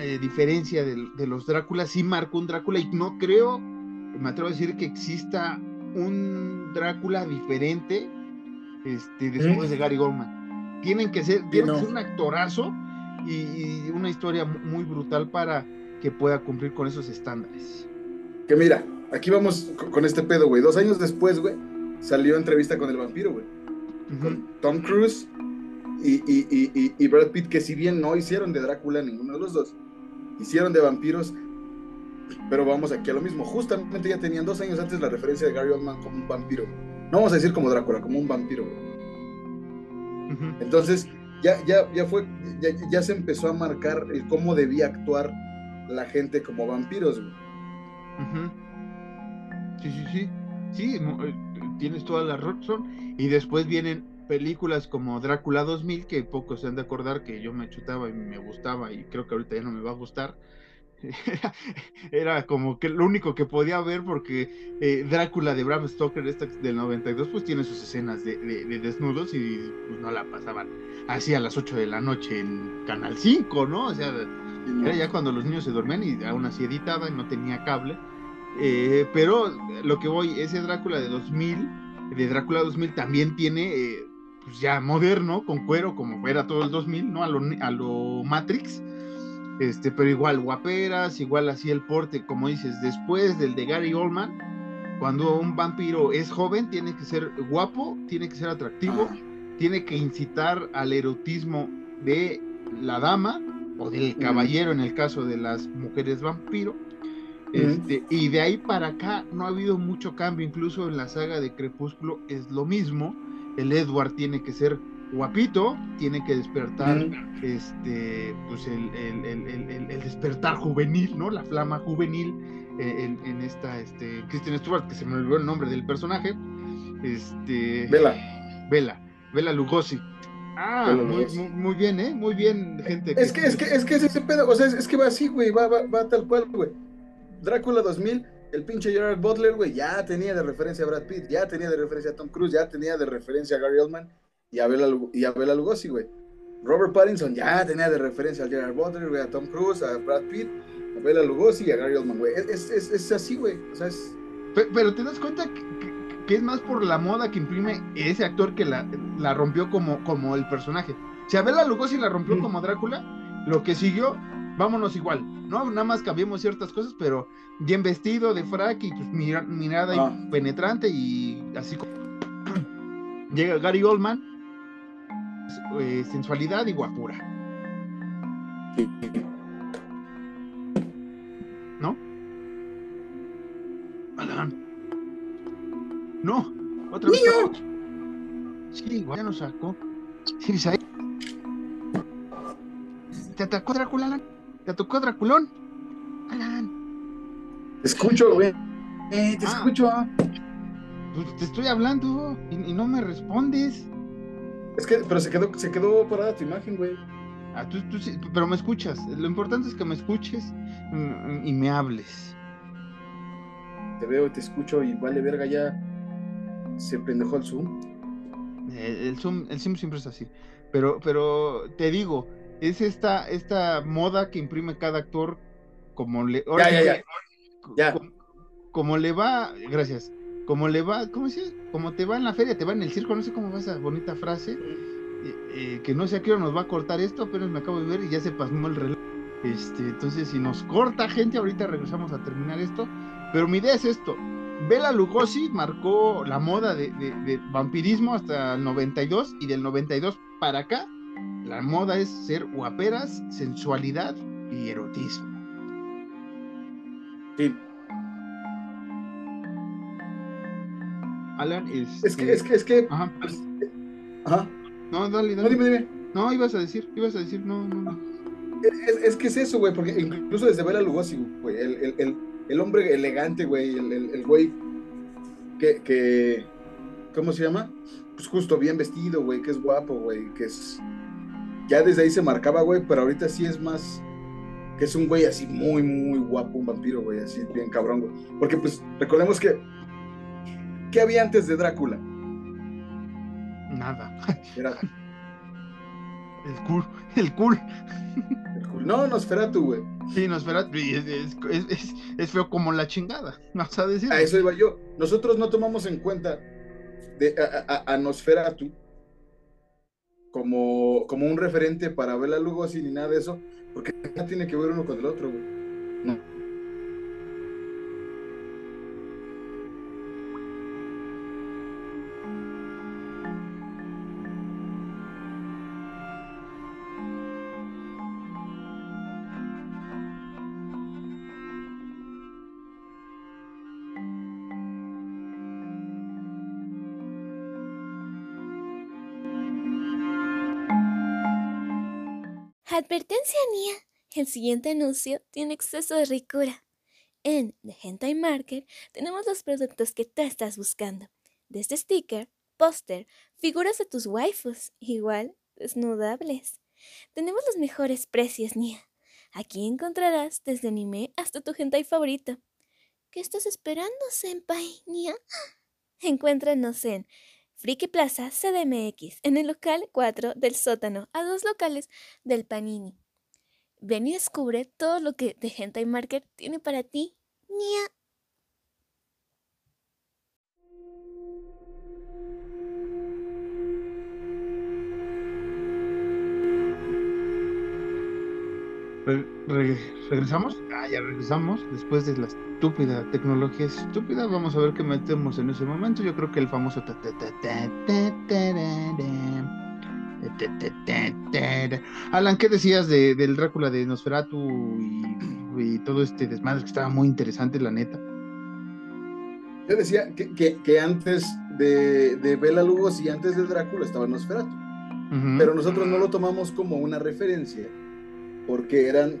eh, diferencia de, de los Dráculas, sí marcó un Drácula y no creo, me atrevo a decir que exista un Drácula diferente este, después Mm. de Gary Oldman. Tienen que ser, tiene no. que ser un actorazo y, y una historia mu- muy brutal para que pueda cumplir con esos estándares. Que mira, aquí vamos co- con este pedo, güey. Dos años después, güey, salió entrevista con el vampiro, güey. Con Tom Cruise y, y, y, y- Brad Pitt, que si bien no hicieron de Drácula ninguno de los dos, hicieron de vampiros, pero vamos aquí a lo mismo. Justamente ya tenían dos años antes la referencia de Gary Oldman como un vampiro. No vamos a decir como Drácula, como un vampiro, güey. Ujú. Entonces, ya, ya, ya fue, ya, ya se empezó a marcar el cómo debía actuar la gente como vampiros. Sí, sí, sí. Sí, eh, tienes toda la razón. Y después vienen películas como Drácula 2000, que pocos se han de acordar que yo me chutaba y me gustaba, y creo que ahorita ya no me va a gustar. Era como que lo único que podía ver porque eh, Drácula de Bram Stoker, esta del 92, pues tiene sus escenas de, de- de desnudos y pues no la pasaban así a las 8 de la noche en Canal 5, ¿no? O sea, era ya cuando los niños se dormían y aún así editaba y no tenía cable. Eh, pero lo que voy, ese Drácula de 2000, de Drácula 2000 también tiene, eh, pues ya moderno, con cuero, como era todo el 2000, ¿no? A lo, a lo Matrix. Este, pero igual guaperas, igual así el porte, como dices, después del de Gary Oldman, cuando un vampiro es joven, tiene que ser guapo, tiene que ser atractivo, tiene que incitar al erotismo de la dama o del caballero en el caso de las mujeres vampiro. Este, y de ahí para acá no ha habido mucho cambio, incluso en la saga de Crepúsculo es lo mismo. El Edward tiene que ser guapito, tiene que despertar este, pues el, el- el- el- despertar juvenil, ¿no? La flama juvenil eh, en, en esta, este, Kristen Stewart, que se me olvidó el nombre del personaje, este, Vela. Vela, Vela Lugosi. Ah, Bela muy, Lugosi. muy, muy bien, ¿eh? Muy bien, gente. Es que, es que, es que es ese pedo, o sea, es, es que va así, güey, va, va, va tal cual, güey. Drácula 2000, el pinche Gerard Butler, güey, ya tenía de referencia a Brad Pitt, ya tenía de referencia a Tom Cruise, ya tenía de referencia a Gary Oldman y a Bela, y a Bela Lugosi, güey. Robert Pattinson ya tenía de referencia a Gerard Butler, güey, a Tom Cruise, a Brad Pitt, a Bela Lugosi y a Gary Oldman, güey. Es, es, es, así, güey, o sea, es... Pe- Pero te das cuenta que, que- es más por la moda que imprime ese actor que la, la rompió como, como el personaje. Si a Bela Lugosi la rompió Mm. como Drácula, lo que siguió, vámonos igual. No, nada más cambiamos ciertas cosas, pero bien vestido, de frac y pues, mira- mirada y Ah. penetrante y así como... Llega Gary Oldman, eh, sensualidad y guapura, ¿no? Alan. No, otra vez. Sí, igual ya nos sacó. ¿Sigues ahí? ¿Te atacó Drácula, Alan? ¿Te atacó Draculón? Alan, Te escucho, güey. Eh, te Ah. escucho. pues te estoy hablando y, y no me respondes. Es que, pero se quedó, se quedó parada tu imagen, güey. Ah, tú- tú sí, pero me escuchas. Lo importante es que me escuches mm, y me hables. Te veo y te escucho y vale verga ya. Se pendejó el Zoom. Eh, El Zoom, el Zoom siempre es así. Pero, pero te digo, es esta, esta moda que imprime cada actor como le. Ya, ya, ya. Como, como le va, gracias. Como le va, ¿cómo se? Como te va en la feria, te va en el circo, no sé cómo va esa bonita frase. eh, eh, que no sé a qué hora nos va a cortar esto, apenas me acabo de ver y ya se pasmó el reloj. Este, entonces, si nos corta gente, ahorita regresamos a terminar esto. Pero mi idea es esto. Bela Lugosi marcó la moda de, de- de vampirismo hasta el 92 y del 92 para acá, la moda es ser guaperas, sensualidad y erotismo. Sí. Alan, Es que, este- es que, es que. Ajá. pues, ajá. No, dale, No, dale. dime, dime. No, ibas a decir, ibas a decir, no, no, no. Es, es que es eso, güey, porque incluso desde Bela Lugosi, güey, el, el, el, el hombre elegante, güey, el, el, el güey que, que, ¿cómo se llama? Pues justo bien vestido, güey, que es guapo, güey, que es, ya desde ahí se marcaba, güey, pero ahorita sí es más, que es un güey así muy, muy guapo, un vampiro, güey, así bien cabrón, güey. Porque pues recordemos que, ¿qué había antes de Drácula? Nada. Era El cool, el cool. el- no, Nosferatu, güey. Sí, no, espera, es, es, feo como la chingada. Vas a decir. A eso iba yo. Nosotros no tomamos en cuenta a, Nosferatu como, como un referente para Bela Lugosi ni nada de eso, porque no tiene que ver uno con el otro, güey. Nia. El siguiente anuncio tiene exceso de ricura. En The Hentai Market tenemos los productos que tú estás buscando. Desde sticker, póster, figuras de tus waifus, igual desnudables. Tenemos los mejores precios, Nia. Aquí encontrarás desde anime hasta tu hentai favorito. ¿Qué estás esperando, Senpai, Nia? Encuéntranos en Friki Plaza CDMX, en el local 4 del sótano, a dos locales del Panini. Ven y descubre todo lo que The Hentai Market tiene para ti, Nia. Re- re- ¿Regresamos? Ah, ya regresamos. Después de la estúpida tecnología estúpida, vamos a ver qué metemos en ese momento. Yo creo que el famoso. ta- Alan, ¿qué decías de, del Drácula de Nosferatu y, y todo este desmadre que estaba muy interesante, la neta? Yo decía que, que, que antes de, de Bela Lugosi y antes de Drácula estaba Nosferatu. Pero nosotros no lo tomamos como una referencia porque eran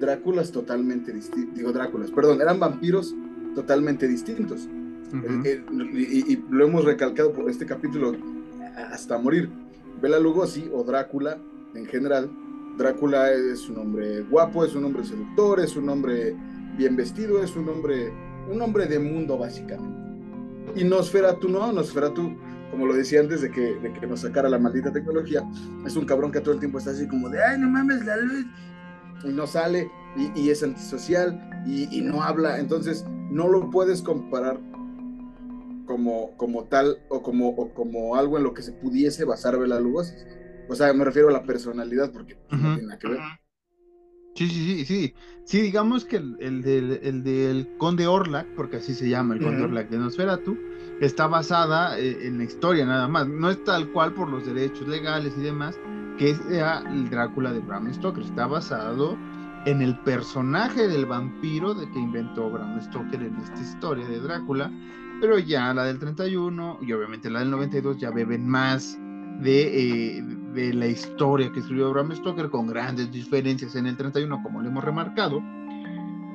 Dráculas totalmente distintos, digo Dráculas, perdón, eran vampiros totalmente distintos. Eh, eh, y, y lo hemos recalcado por este capítulo hasta morir. Bela Lugosi o Drácula en general, Drácula es un hombre guapo, es un hombre seductor, es un hombre bien vestido, es un hombre, un hombre de mundo básicamente. Y Nosferatu no, Nosferatu, como lo decía antes de que, de que nos sacara la maldita tecnología, es un cabrón que todo el tiempo está así como de, ay, no mames, la luz. Y no sale, y, es antisocial, y, y no habla. Entonces, no lo puedes comparar como, como tal o como, o como algo en lo que se pudiese basar Bela Lugosi. O sea, me refiero a la personalidad, porque pues, no tiene nada que ver. Sí, sí, sí, sí. Sí, digamos que el, el del, el del Conde Orlac, porque así se llama el Conde Ujú. Orlac de Nosferatu, está basada eh, en la historia nada más. No es tal cual por los derechos legales y demás, que sea el Drácula de Bram Stoker. Está basado en el personaje del vampiro de que inventó Bram Stoker en esta historia de Drácula. Pero ya la del 31 y obviamente la del 92 ya beben más de, eh, de la historia que escribió Bram Stoker con grandes diferencias en el 31, como le hemos remarcado.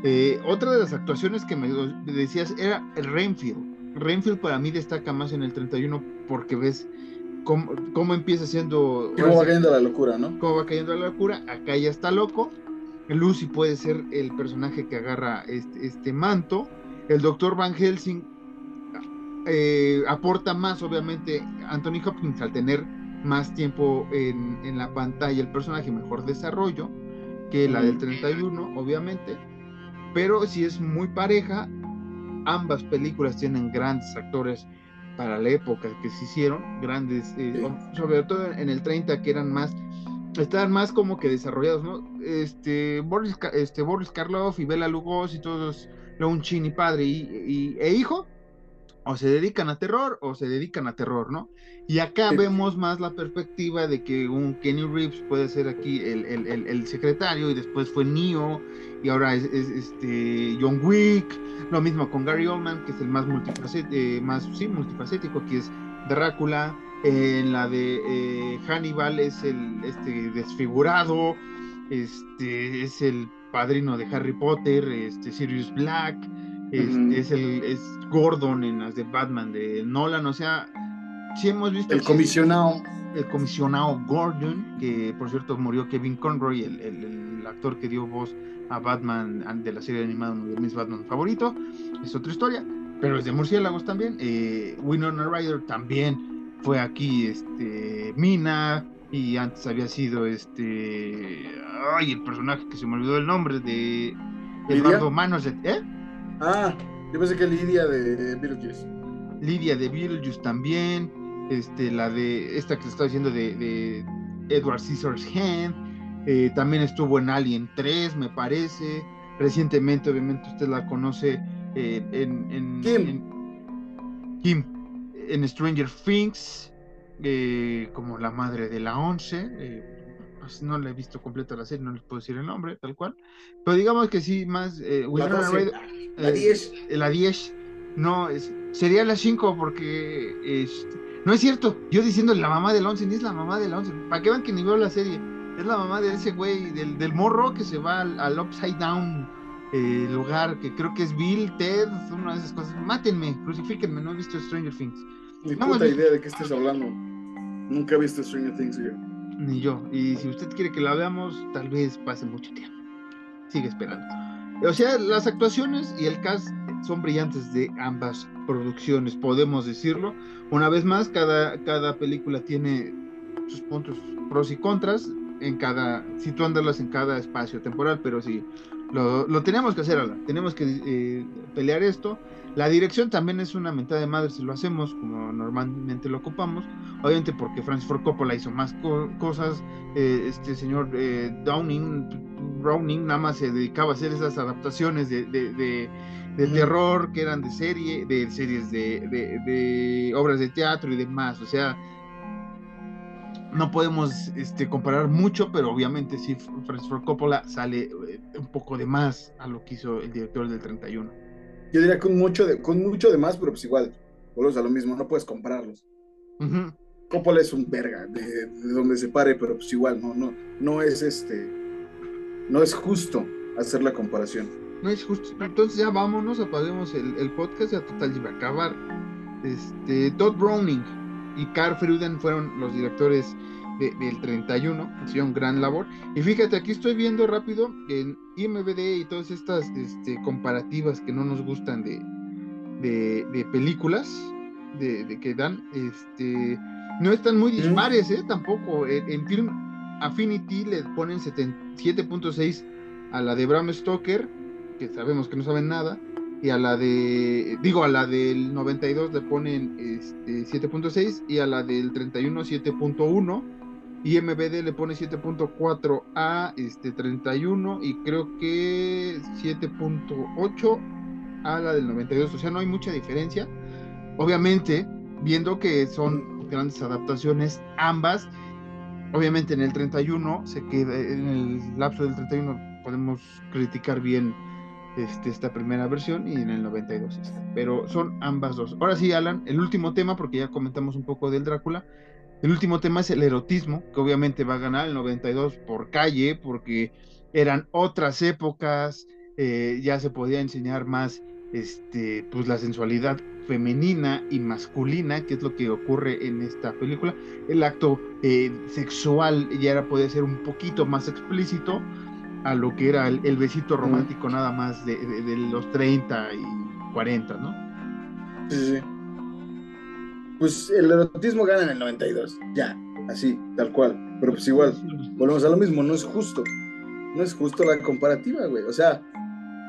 Eh, otra de las actuaciones que me decías era el Renfield. Renfield para mí destaca más en el 31 porque ves cómo, cómo empieza siendo... Cómo va cayendo la locura, ¿no? cómo va cayendo la locura. Acá ya está loco. Lucy puede ser el personaje que agarra este, este manto. El doctor Van Helsing eh, aporta más, obviamente, Anthony Hopkins al tener más tiempo en, en la pantalla, el personaje mejor desarrollo que la del 31, obviamente. Pero si es muy pareja, ambas películas tienen grandes actores para la época que se hicieron, grandes, eh, sobre todo en el 30 que eran más, estaban más como que desarrollados, ¿no? Este, Boris, este, Boris Karloff y Bela Lugosi, todos, Lon Chin y padre y, y- e hijo, o se dedican a terror o se dedican a terror, ¿no? Y acá Sí. vemos más la perspectiva de que un Kenny Reeves puede ser aquí el, el- el- el secretario y después fue Neo y ahora es, es, este John Wick, lo mismo con Gary Oldman, que es el más multifacético, más, sí, multifacético, que es Drácula, en la de eh, Hannibal es el este desfigurado, este es el padrino de Harry Potter, este Sirius Black, es, es el es Gordon en las de Batman de Nolan, o sea, sí hemos visto El comisionado. el comisionado Gordon, que por cierto murió Kevin Conroy, el, el- el actor que dio voz a Batman an- de la serie animada, uno de mis Batman favorito, es otra historia, pero es de murciélagos también. Eh, Winona Ryder también fue aquí, este, Mina, y antes había sido este, ay, el personaje que se me olvidó el nombre de Eduardo Manos ¿eh? Ah, yo pensé que Lidia de Beetlejuice. Lidia de Beetlejuice también, este, la de esta que se está diciendo de, de Edward Scissorhands, eh, también estuvo en Alien 3, me parece. Recientemente, obviamente, usted la conoce eh, en, en, Kim. en- Kim, en Stranger Things, eh, como la madre de la once. Eh, pues no la he visto completa la serie, no les puedo decir el nombre, tal cual. Pero digamos que sí, más. eh, La Winona 12, Ryder- la eh, 10. la 10. No, es, sería la 5 porque es, no es cierto. Yo diciendo la mamá del 11, ni es la mamá del 11. Para que vean que ni veo la serie. Es la mamá de ese güey, del, del morro que se va al, al Upside Down eh, lugar, que creo que es Bill, Ted, una de esas cosas. Mátenme, crucifíquenme, no he visto Stranger Things. Ni Vamos, puta idea de qué estés hablando. Nunca he visto Stranger Things yo. Ni yo. Y si usted quiere que la veamos, tal vez pase mucho tiempo. Sigue esperando. O sea, las actuaciones y el cast son brillantes de ambas producciones, podemos decirlo. Una vez más, cada, cada película tiene sus puntos pros y contras, en cada, situándolas en cada espacio temporal, pero sí, lo, lo tenemos que hacer, Alan. Tenemos que eh, pelear esto. La dirección también es una mentada de madre si lo hacemos como normalmente lo ocupamos. Obviamente porque Francis Ford Coppola hizo más co- cosas. eh, este señor eh, Downing, Browning nada más se dedicaba a hacer esas adaptaciones de, de, de- terror que eran de serie, de series de, de- de obras de teatro y demás. O sea, no podemos este, comparar mucho, pero obviamente sí, Francis Ford Coppola sale eh, un poco de más a lo que hizo el director del 31. Yo diría con mucho de, con mucho de más, pero pues igual, volvemos a lo mismo, no puedes compararlos. Ujú. Coppola es un verga de, de donde se pare, pero pues igual, no, no, no es este, no es justo hacer la comparación. No es justo. Entonces ya vámonos, apaguemos el, el podcast, ya total iba a acabar. Este, Todd Browning y Carl Fruden fueron los directores de- del 31, hicieron gran labor. Y fíjate, aquí estoy viendo rápido en IMBD y todas estas este, comparativas que no nos gustan de, de, de películas de, de que dan, este, no están muy dispares, ¿eh? Tampoco. En, en Film Affinity le ponen 7 7.6 a la de Bram Stoker, que sabemos que no saben nada, y a la de, digo, a la del 92 le ponen este, 7.6 y a la del 31 7.1. Y MBD le pone 7.4 a este 31 y creo que 7.8 a la del 92. O sea, no hay mucha diferencia. Obviamente, viendo que son grandes adaptaciones ambas, obviamente en el 31 se queda, en el lapso del 31 podemos criticar bien este, esta primera versión y en el 92 esta. Pero son ambas dos. Ahora sí, Alan, el último tema, porque ya comentamos un poco del Drácula. El último tema es el erotismo, que obviamente va a ganar el 92 por calle, porque eran otras épocas, eh, ya se podía enseñar más este, pues la sensualidad femenina y masculina, que es lo que ocurre en esta película. El acto eh, sexual ya era, puede ser un poquito más explícito a lo que era el, el besito romántico nada más de, de- de los 30 y 40, ¿no? Sí, sí. Pues el erotismo gana en el 92, ya, así, tal cual. Pero pues igual, volvemos a lo mismo, no es justo. No es justo la comparativa, güey. O sea,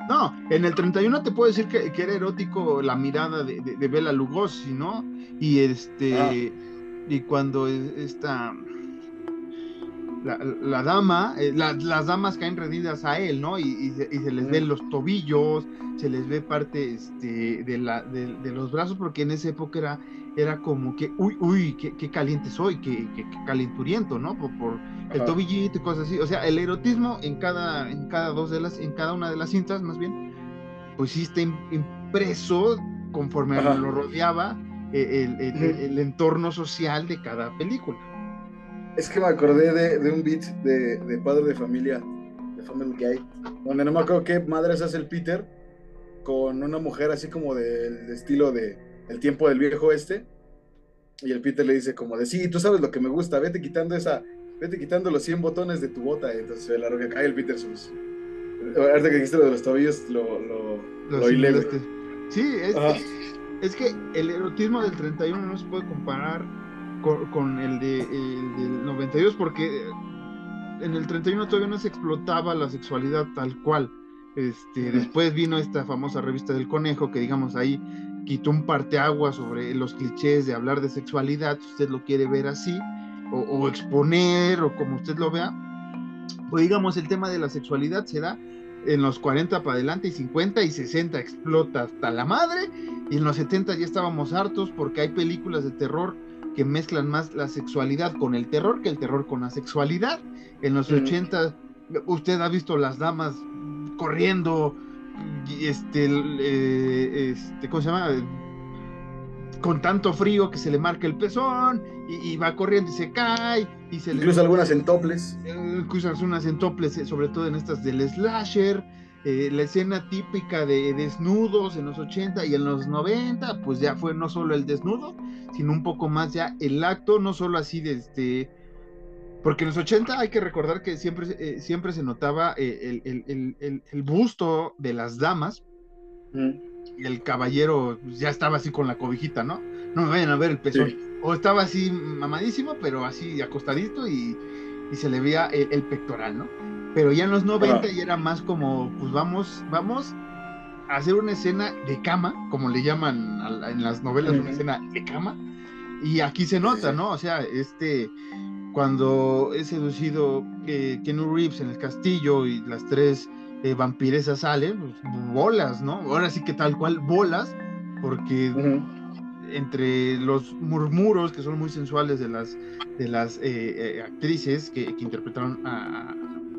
No, en el 31 te puedo decir que, que era erótico la mirada de, de, de Bela Lugosi, ¿no? Y este, Ah. y cuando es- esta, la, la dama, eh, la- las damas caen rendidas a él, ¿no? Y, y se, y se les ven los tobillos, se les ve parte este, de, la, de los brazos, porque en esa época era, era como que, uy, uy, qué, qué caliente soy, qué, qué, qué calenturiento, ¿no? Por, por el tobillito y cosas así. O sea, el erotismo en cada, en cada dos de las, en cada una de las cintas, más bien, pues sí está im- impreso conforme Ajá. lo rodeaba el, el- el- el entorno social de cada película. es que me acordé de, de un beat de, de Padre de Familia, de Family Guy, donde no me acuerdo qué madres hace el Peter con una mujer así como del estilo de El tiempo del viejo este. Y el Peter le dice como de, sí, tú sabes lo que me gusta, vete quitando esa, vete quitando los 100 botones de tu bota. Y entonces se la roca cae el Peter sus... Ahorita que dijiste lo de los tobillos, lo, lo, hilé. Sí, es, es que el erotismo del 31 no se puede comparar con, con el, de, el del 92 porque en el 31 todavía no se explotaba la sexualidad tal cual. Este, después vino esta famosa revista del conejo que digamos ahí quitó un parteaguas sobre los clichés de hablar de sexualidad, si usted lo quiere ver así, o, o exponer, o como usted lo vea. O digamos, el tema de la sexualidad se da en los 40 para adelante y 50 y 60 explota hasta la madre y en los 70 ya estábamos hartos porque hay películas de terror que mezclan más la sexualidad con el terror que el terror con la sexualidad. En los Ujú. 80 usted ha visto las damas corriendo este, eh, este ¿cómo se llama? con tanto frío que se le marca el pezón y, y va corriendo y se cae y se le- Incluso algunas en toples. incluso unas entoples, eh, sobre todo en estas del slasher, eh, la escena típica de desnudos en los 80 y en los 90, pues ya fue no solo el desnudo, sino un poco más ya el acto, no solo así de este... Porque en los 80 hay que recordar que siempre, eh, siempre se notaba eh, el, el- el- el- busto de las damas Mm. y el caballero pues, ya estaba así con la cobijita, ¿no? No me vayan a ver el pezón. Sí. O estaba así mamadísimo, pero así acostadito y, y se le veía el, pectoral, ¿no? Pero ya en los 90 Ajá. ya era más como, pues vamos, vamos a hacer una escena de cama, como le llaman a en las novelas, una Ujú. escena de cama. Y aquí se nota, sí. ¿no? O sea, este, cuando es seducido eh, Keanu Reeves en el castillo y las tres eh, vampiresas salen, pues, bolas, ¿no? Ahora sí que tal cual, bolas, porque entre los murmuros que son muy sensuales de las de las eh, eh, actrices que, que interpretaron a,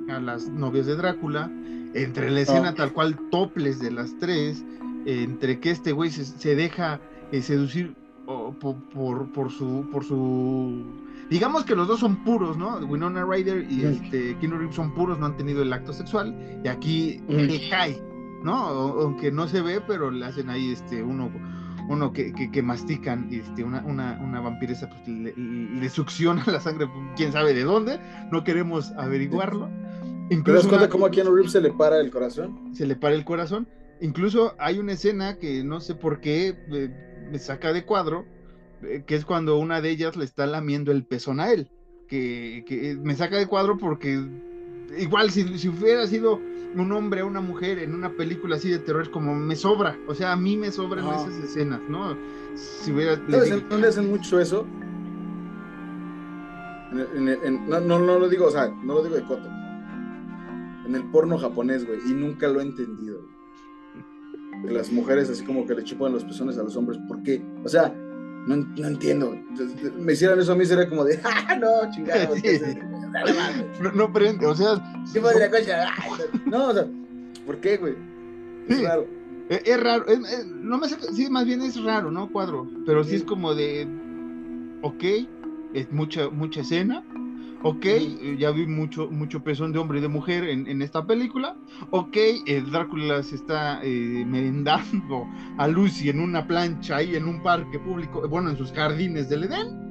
a las novias de Drácula, entre la escena Ah. tal cual toples de las tres, entre que este güey se, se deja eh, seducir o por, por, por su por su digamos que los dos son puros, ¿no? Winona Ryder y este Keanu Reeves son puros, no han tenido el acto sexual y aquí le cae, ¿no? O- aunque no se ve, pero le hacen ahí este uno uno que, que, que mastican este, una, una, una vampiresa pues, le, le succiona la sangre, quién sabe de dónde, no queremos averiguarlo. ¿Te das Incluso cuenta una- cómo a Keanu Reeves se le para el corazón? se le para el corazón. Incluso hay una escena que no sé por qué eh, me saca de cuadro, eh, que es cuando una de ellas le está lamiendo el pezón a él. Que, que me saca de cuadro porque igual si, si hubiera sido un hombre o una mujer en una película así de terror, es como me sobra. O sea, a mí me sobran Ajá. esas escenas, ¿no? Si hubiera... ¿Sabes dónde hacen mucho eso? En el- en el- en- no, no, no lo digo, o sea, no lo digo de coto. En el porno japonés, güey, y nunca lo he entendido. güey. Que las mujeres así como que le chupan los pezones a los hombres, ¿por qué? O sea, no, no entiendo. Me hicieran eso a mí, sería como de, ¡ah, no, chingado! Sí. No, no prende, o sea... ¿Qué fue de la concha? Ay, No, o sea, ¿por qué, güey? Es Sí. raro. Es, raro, es- es- no me saca- sí, más bien es raro, ¿no? Cuadro, pero sí es como de, ok, es mucha, mucha escena, ok, eh, ya vi mucho, mucho pezón de hombre y de mujer en, en esta película, ok, eh, Drácula se está eh, merendando a Lucy en una plancha ahí en un parque público, bueno, en sus jardines del Edén,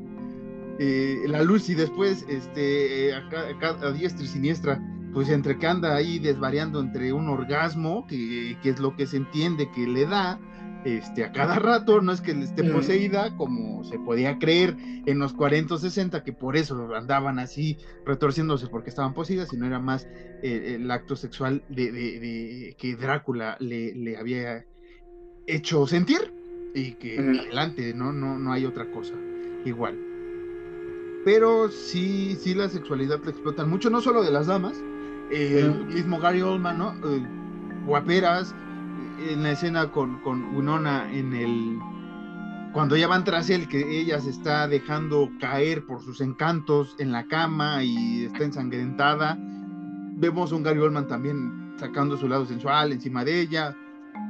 eh, la Lucy después, este, eh, a diestra y siniestra, pues entre que anda ahí desvariando entre un orgasmo, que, que es lo que se entiende que le da, este, a cada rato, no es que esté poseída, como se podía creer en los 40 o 60, que por eso andaban así retorciéndose porque estaban poseídas, sino era más eh, el acto sexual de, de- de- que Drácula le, le había hecho sentir y que Ujú. adelante, ¿no? No, no hay otra cosa igual. Pero sí, sí la sexualidad la explotan mucho, no solo de las damas, eh, el mismo Gary Oldman, ¿no? Eh, guaperas, en la escena con, con Winona en el... Cuando ella van tras él, que ella se está dejando caer por sus encantos en la cama y está ensangrentada. Vemos un Gary Oldman también sacando su lado sensual encima de ella,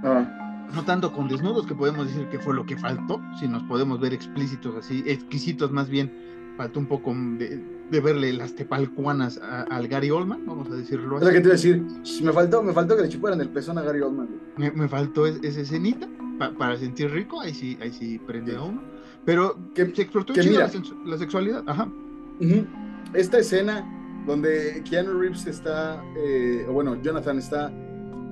Ah, no tanto con desnudos, que podemos decir que fue lo que faltó, si nos podemos ver explícitos así, exquisitos más bien, faltó un poco de, de verle las tepalcuanas a- al Gary Oldman, vamos a decirlo es lo así. que te iba a decir. Me faltó, me faltó que le chuparan el pezón a Gary Oldman. Me, me faltó es- esa escenita pa- para sentir rico, ahí sí, ahí sí prende a uno. Pero Que- se explotó que mira. la, la sexualidad, ajá. Ujú. Esta escena donde Keanu Reeves está, eh, o bueno, Jonathan está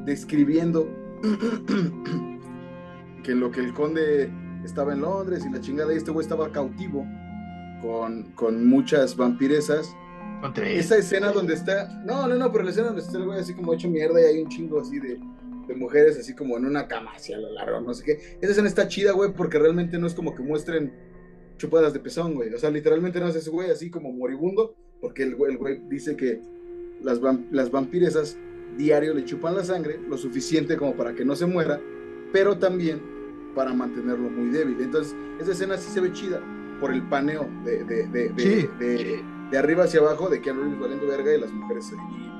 describiendo que en lo que el conde estaba en Londres y la chingada y este güey estaba cautivo con, con muchas vampiresas. Con tres. Esa escena donde está, no, no, no, pero la escena donde está el güey así como hecho mierda y hay un chingo así de, de mujeres así como en una cama así a lo largo, no sé qué. Esa escena está chida, güey, porque realmente no es como que muestren chupadas de pezón, güey. O sea, literalmente no es ese güey así como moribundo, porque el güey, el güey dice que las, las vampiresas diario le chupan la sangre, lo suficiente como para que no se muera, pero también para mantenerlo muy débil. Entonces, esa escena sí se ve chida por el paneo de, de, de, de, Sí. de- arriba hacia abajo, de Keanu Reeves valiendo verga y las mujeres ahí.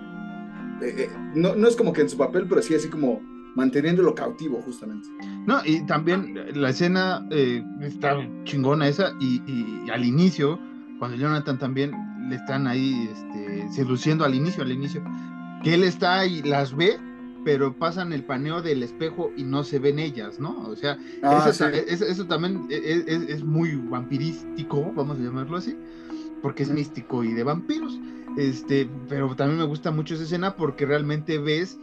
eh, eh, no, no es como que en su papel, pero sí así como manteniéndolo cautivo, justamente. No, y también la escena eh, está chingona esa, y, y al inicio, cuando Jonathan también le están ahí este, seduciendo al inicio, al inicio, que él está y las ve, pero pasan el paneo del espejo y no se ven ellas, ¿no? O sea, Ah, eso, sí. ta- eso- eso también es, es- es muy vampirístico, vamos a llamarlo así, porque es místico y de vampiros. Este, pero también me gusta mucho esa escena porque realmente ves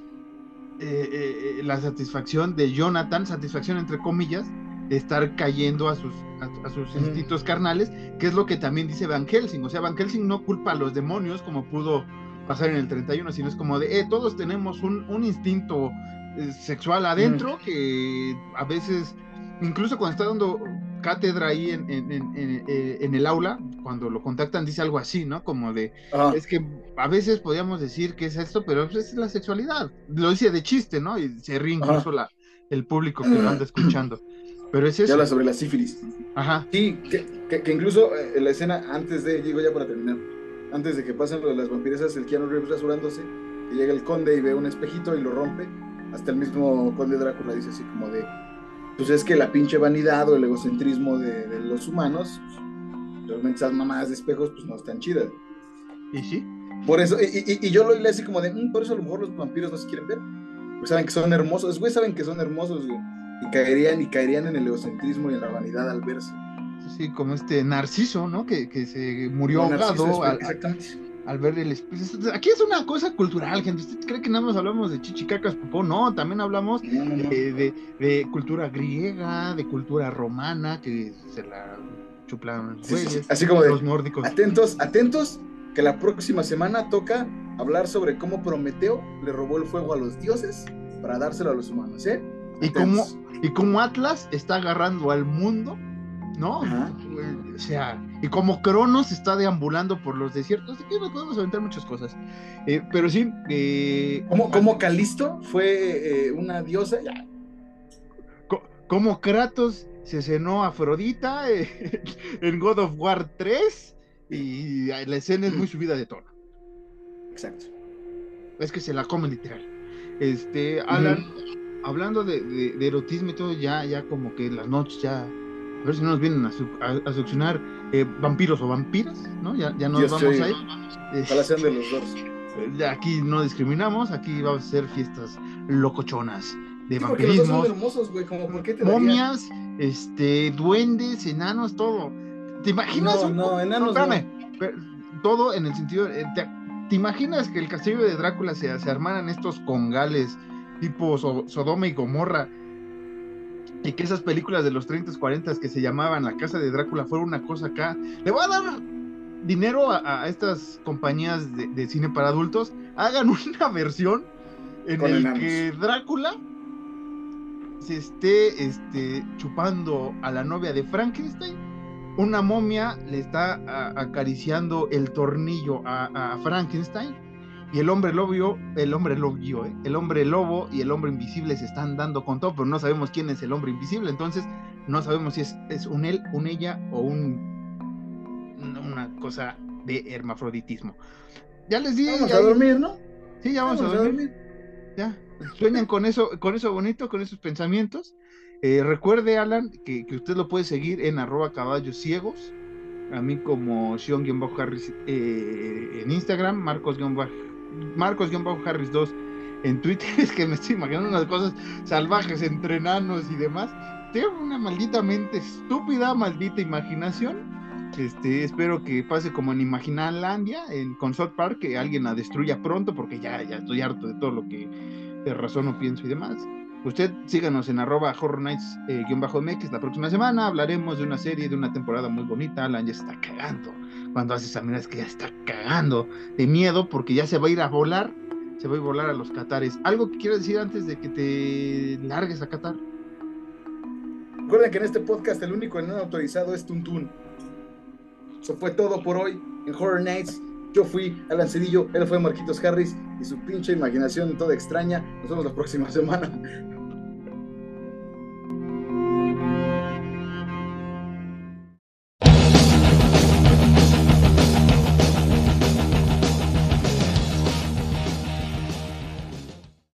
eh, eh, la satisfacción de Jonathan, satisfacción entre comillas, de estar cayendo a sus, a, a sus Ujú. instintos carnales, que es lo que también dice Van Helsing. O sea, Van Helsing no culpa a los demonios como pudo pasar en el 31, sino es como de, eh, todos tenemos un, un instinto eh, sexual adentro que a veces, incluso cuando está dando cátedra ahí en, en- en- en- eh, el aula, cuando lo contactan dice algo así, ¿no? Como de, Ajá. es que a veces podríamos decir que es esto, pero pues, es la sexualidad. Lo dice de chiste, ¿no? Y se ríe incluso la, el público que lo anda escuchando. Pero es Y eso. habla sobre la sífilis. Ajá. Sí, que, que- que incluso eh, en la escena antes de, digo ya para terminar, antes de que pasen lo de las vampiresas, el Keanu Reeves rasurándose, y llega el conde y ve un espejito y lo rompe, hasta el mismo conde Drácula dice así como de, pues es que la pinche vanidad o el egocentrismo de, de los humanos, realmente esas mamadas de espejos, pues no están chidas. Y sí, Por eso, y, y- y yo lo leí así como de, "Mm, por eso a lo mejor los vampiros no se quieren ver. Pues saben que son hermosos, güey, saben que son hermosos, güey. Y caerían, y caerían en el egocentrismo y en la vanidad al verse. Sí, como este Narciso, ¿no? Que, que se murió ahogado al, al ver el espejo. Aquí es una cosa cultural, gente. ¿Usted cree que nada más hablamos de chichicacas, popó? No, también hablamos No, no, no. de, de- de cultura griega, de cultura romana, que se la chuplan los Sí, sí, Así como de, los nórdicos. atentos, atentos, que la próxima semana toca hablar sobre cómo Prometeo le robó el fuego a los dioses para dárselo a los humanos, ¿eh? Y cómo, y cómo Atlas está agarrando al mundo, ¿no? Ajá. O sea, y como Cronos está deambulando por los desiertos, aquí nos podemos aventar muchas cosas. Eh, pero sí, eh, ¿Cómo, cómo Calisto fue eh, una diosa? Como Kratos se cenó a Afrodita eh, en God of War 3 y la escena es muy subida de tono. exacto. Es que se la come literal. Este, Alan, hablando de, de- de erotismo y todo, ya, ya como que las noches ya. A ver si no nos vienen a, su- a- a succionar eh, vampiros o vampiras, ¿no? Ya, ya nos Dios vamos te ahí. Eh, sean de los dos. ya aquí no discriminamos, aquí vamos a hacer fiestas locochonas de Sí, porque los dos son vampirismos, hermosos, güey. Como, ¿por qué te daría? momias, este, duendes, enanos, todo. ¿Te imaginas? No, un- no, enanos espérame, pero todo en el sentido. eh, ¿te, te imaginas que el castillo de Drácula se, se armaran estos congales tipo So- Sodoma y Gomorra? Y que esas películas de los 30s, 40s que se llamaban La Casa de Drácula fuera una cosa acá. Le voy a dar dinero a, a estas compañías de, de cine para adultos. Hagan una versión en Con el enanos. que Drácula se esté este, chupando a la novia de Frankenstein una momia le está a- acariciando el tornillo a, a Frankenstein y el hombre lobo, el hombre lobo, ¿eh? el hombre lobo y el hombre invisible se están dando con todo, pero no sabemos quién es el hombre invisible, entonces no sabemos si es, es un él, un ella o un una cosa de hermafroditismo. Ya les di, Vamos ya- a dormir, ¿no? sí, ya vamos, a dormir. Ya, sueñan con eso, con eso bonito, con esos pensamientos. Eh, recuerde, Alan, que, que usted lo puede seguir en arroba caballos ciegos. A mí como Sean-Harris eh, en Instagram, Marcos-Harris 2 en Twitter. Es que me estoy imaginando unas cosas salvajes entre enanos y demás. Tengo una maldita mente estúpida, maldita imaginación. Este, espero que pase como en Imaginalandia, en con South Park, que alguien la destruya pronto, porque ya, ya estoy harto de todo lo que de razón o pienso y demás. Usted síganos en arroba horror nights eh, la próxima semana. Hablaremos de una serie, de una temporada muy bonita. Alan ya está cagando. Cuando hace esa mirada es que ya está cagando de miedo porque ya se va a ir a volar. Se va a ir a volar a los Qatares. ¿Algo que quieras decir antes de que te largues a Qatar? Recuerden que en este podcast el único no autorizado es Tuntún. Eso fue todo por hoy en Horror Nights. Yo fui Alan Cedillo, él fue Marquitos Harris y su pinche imaginación toda extraña. Nos vemos la próxima semana.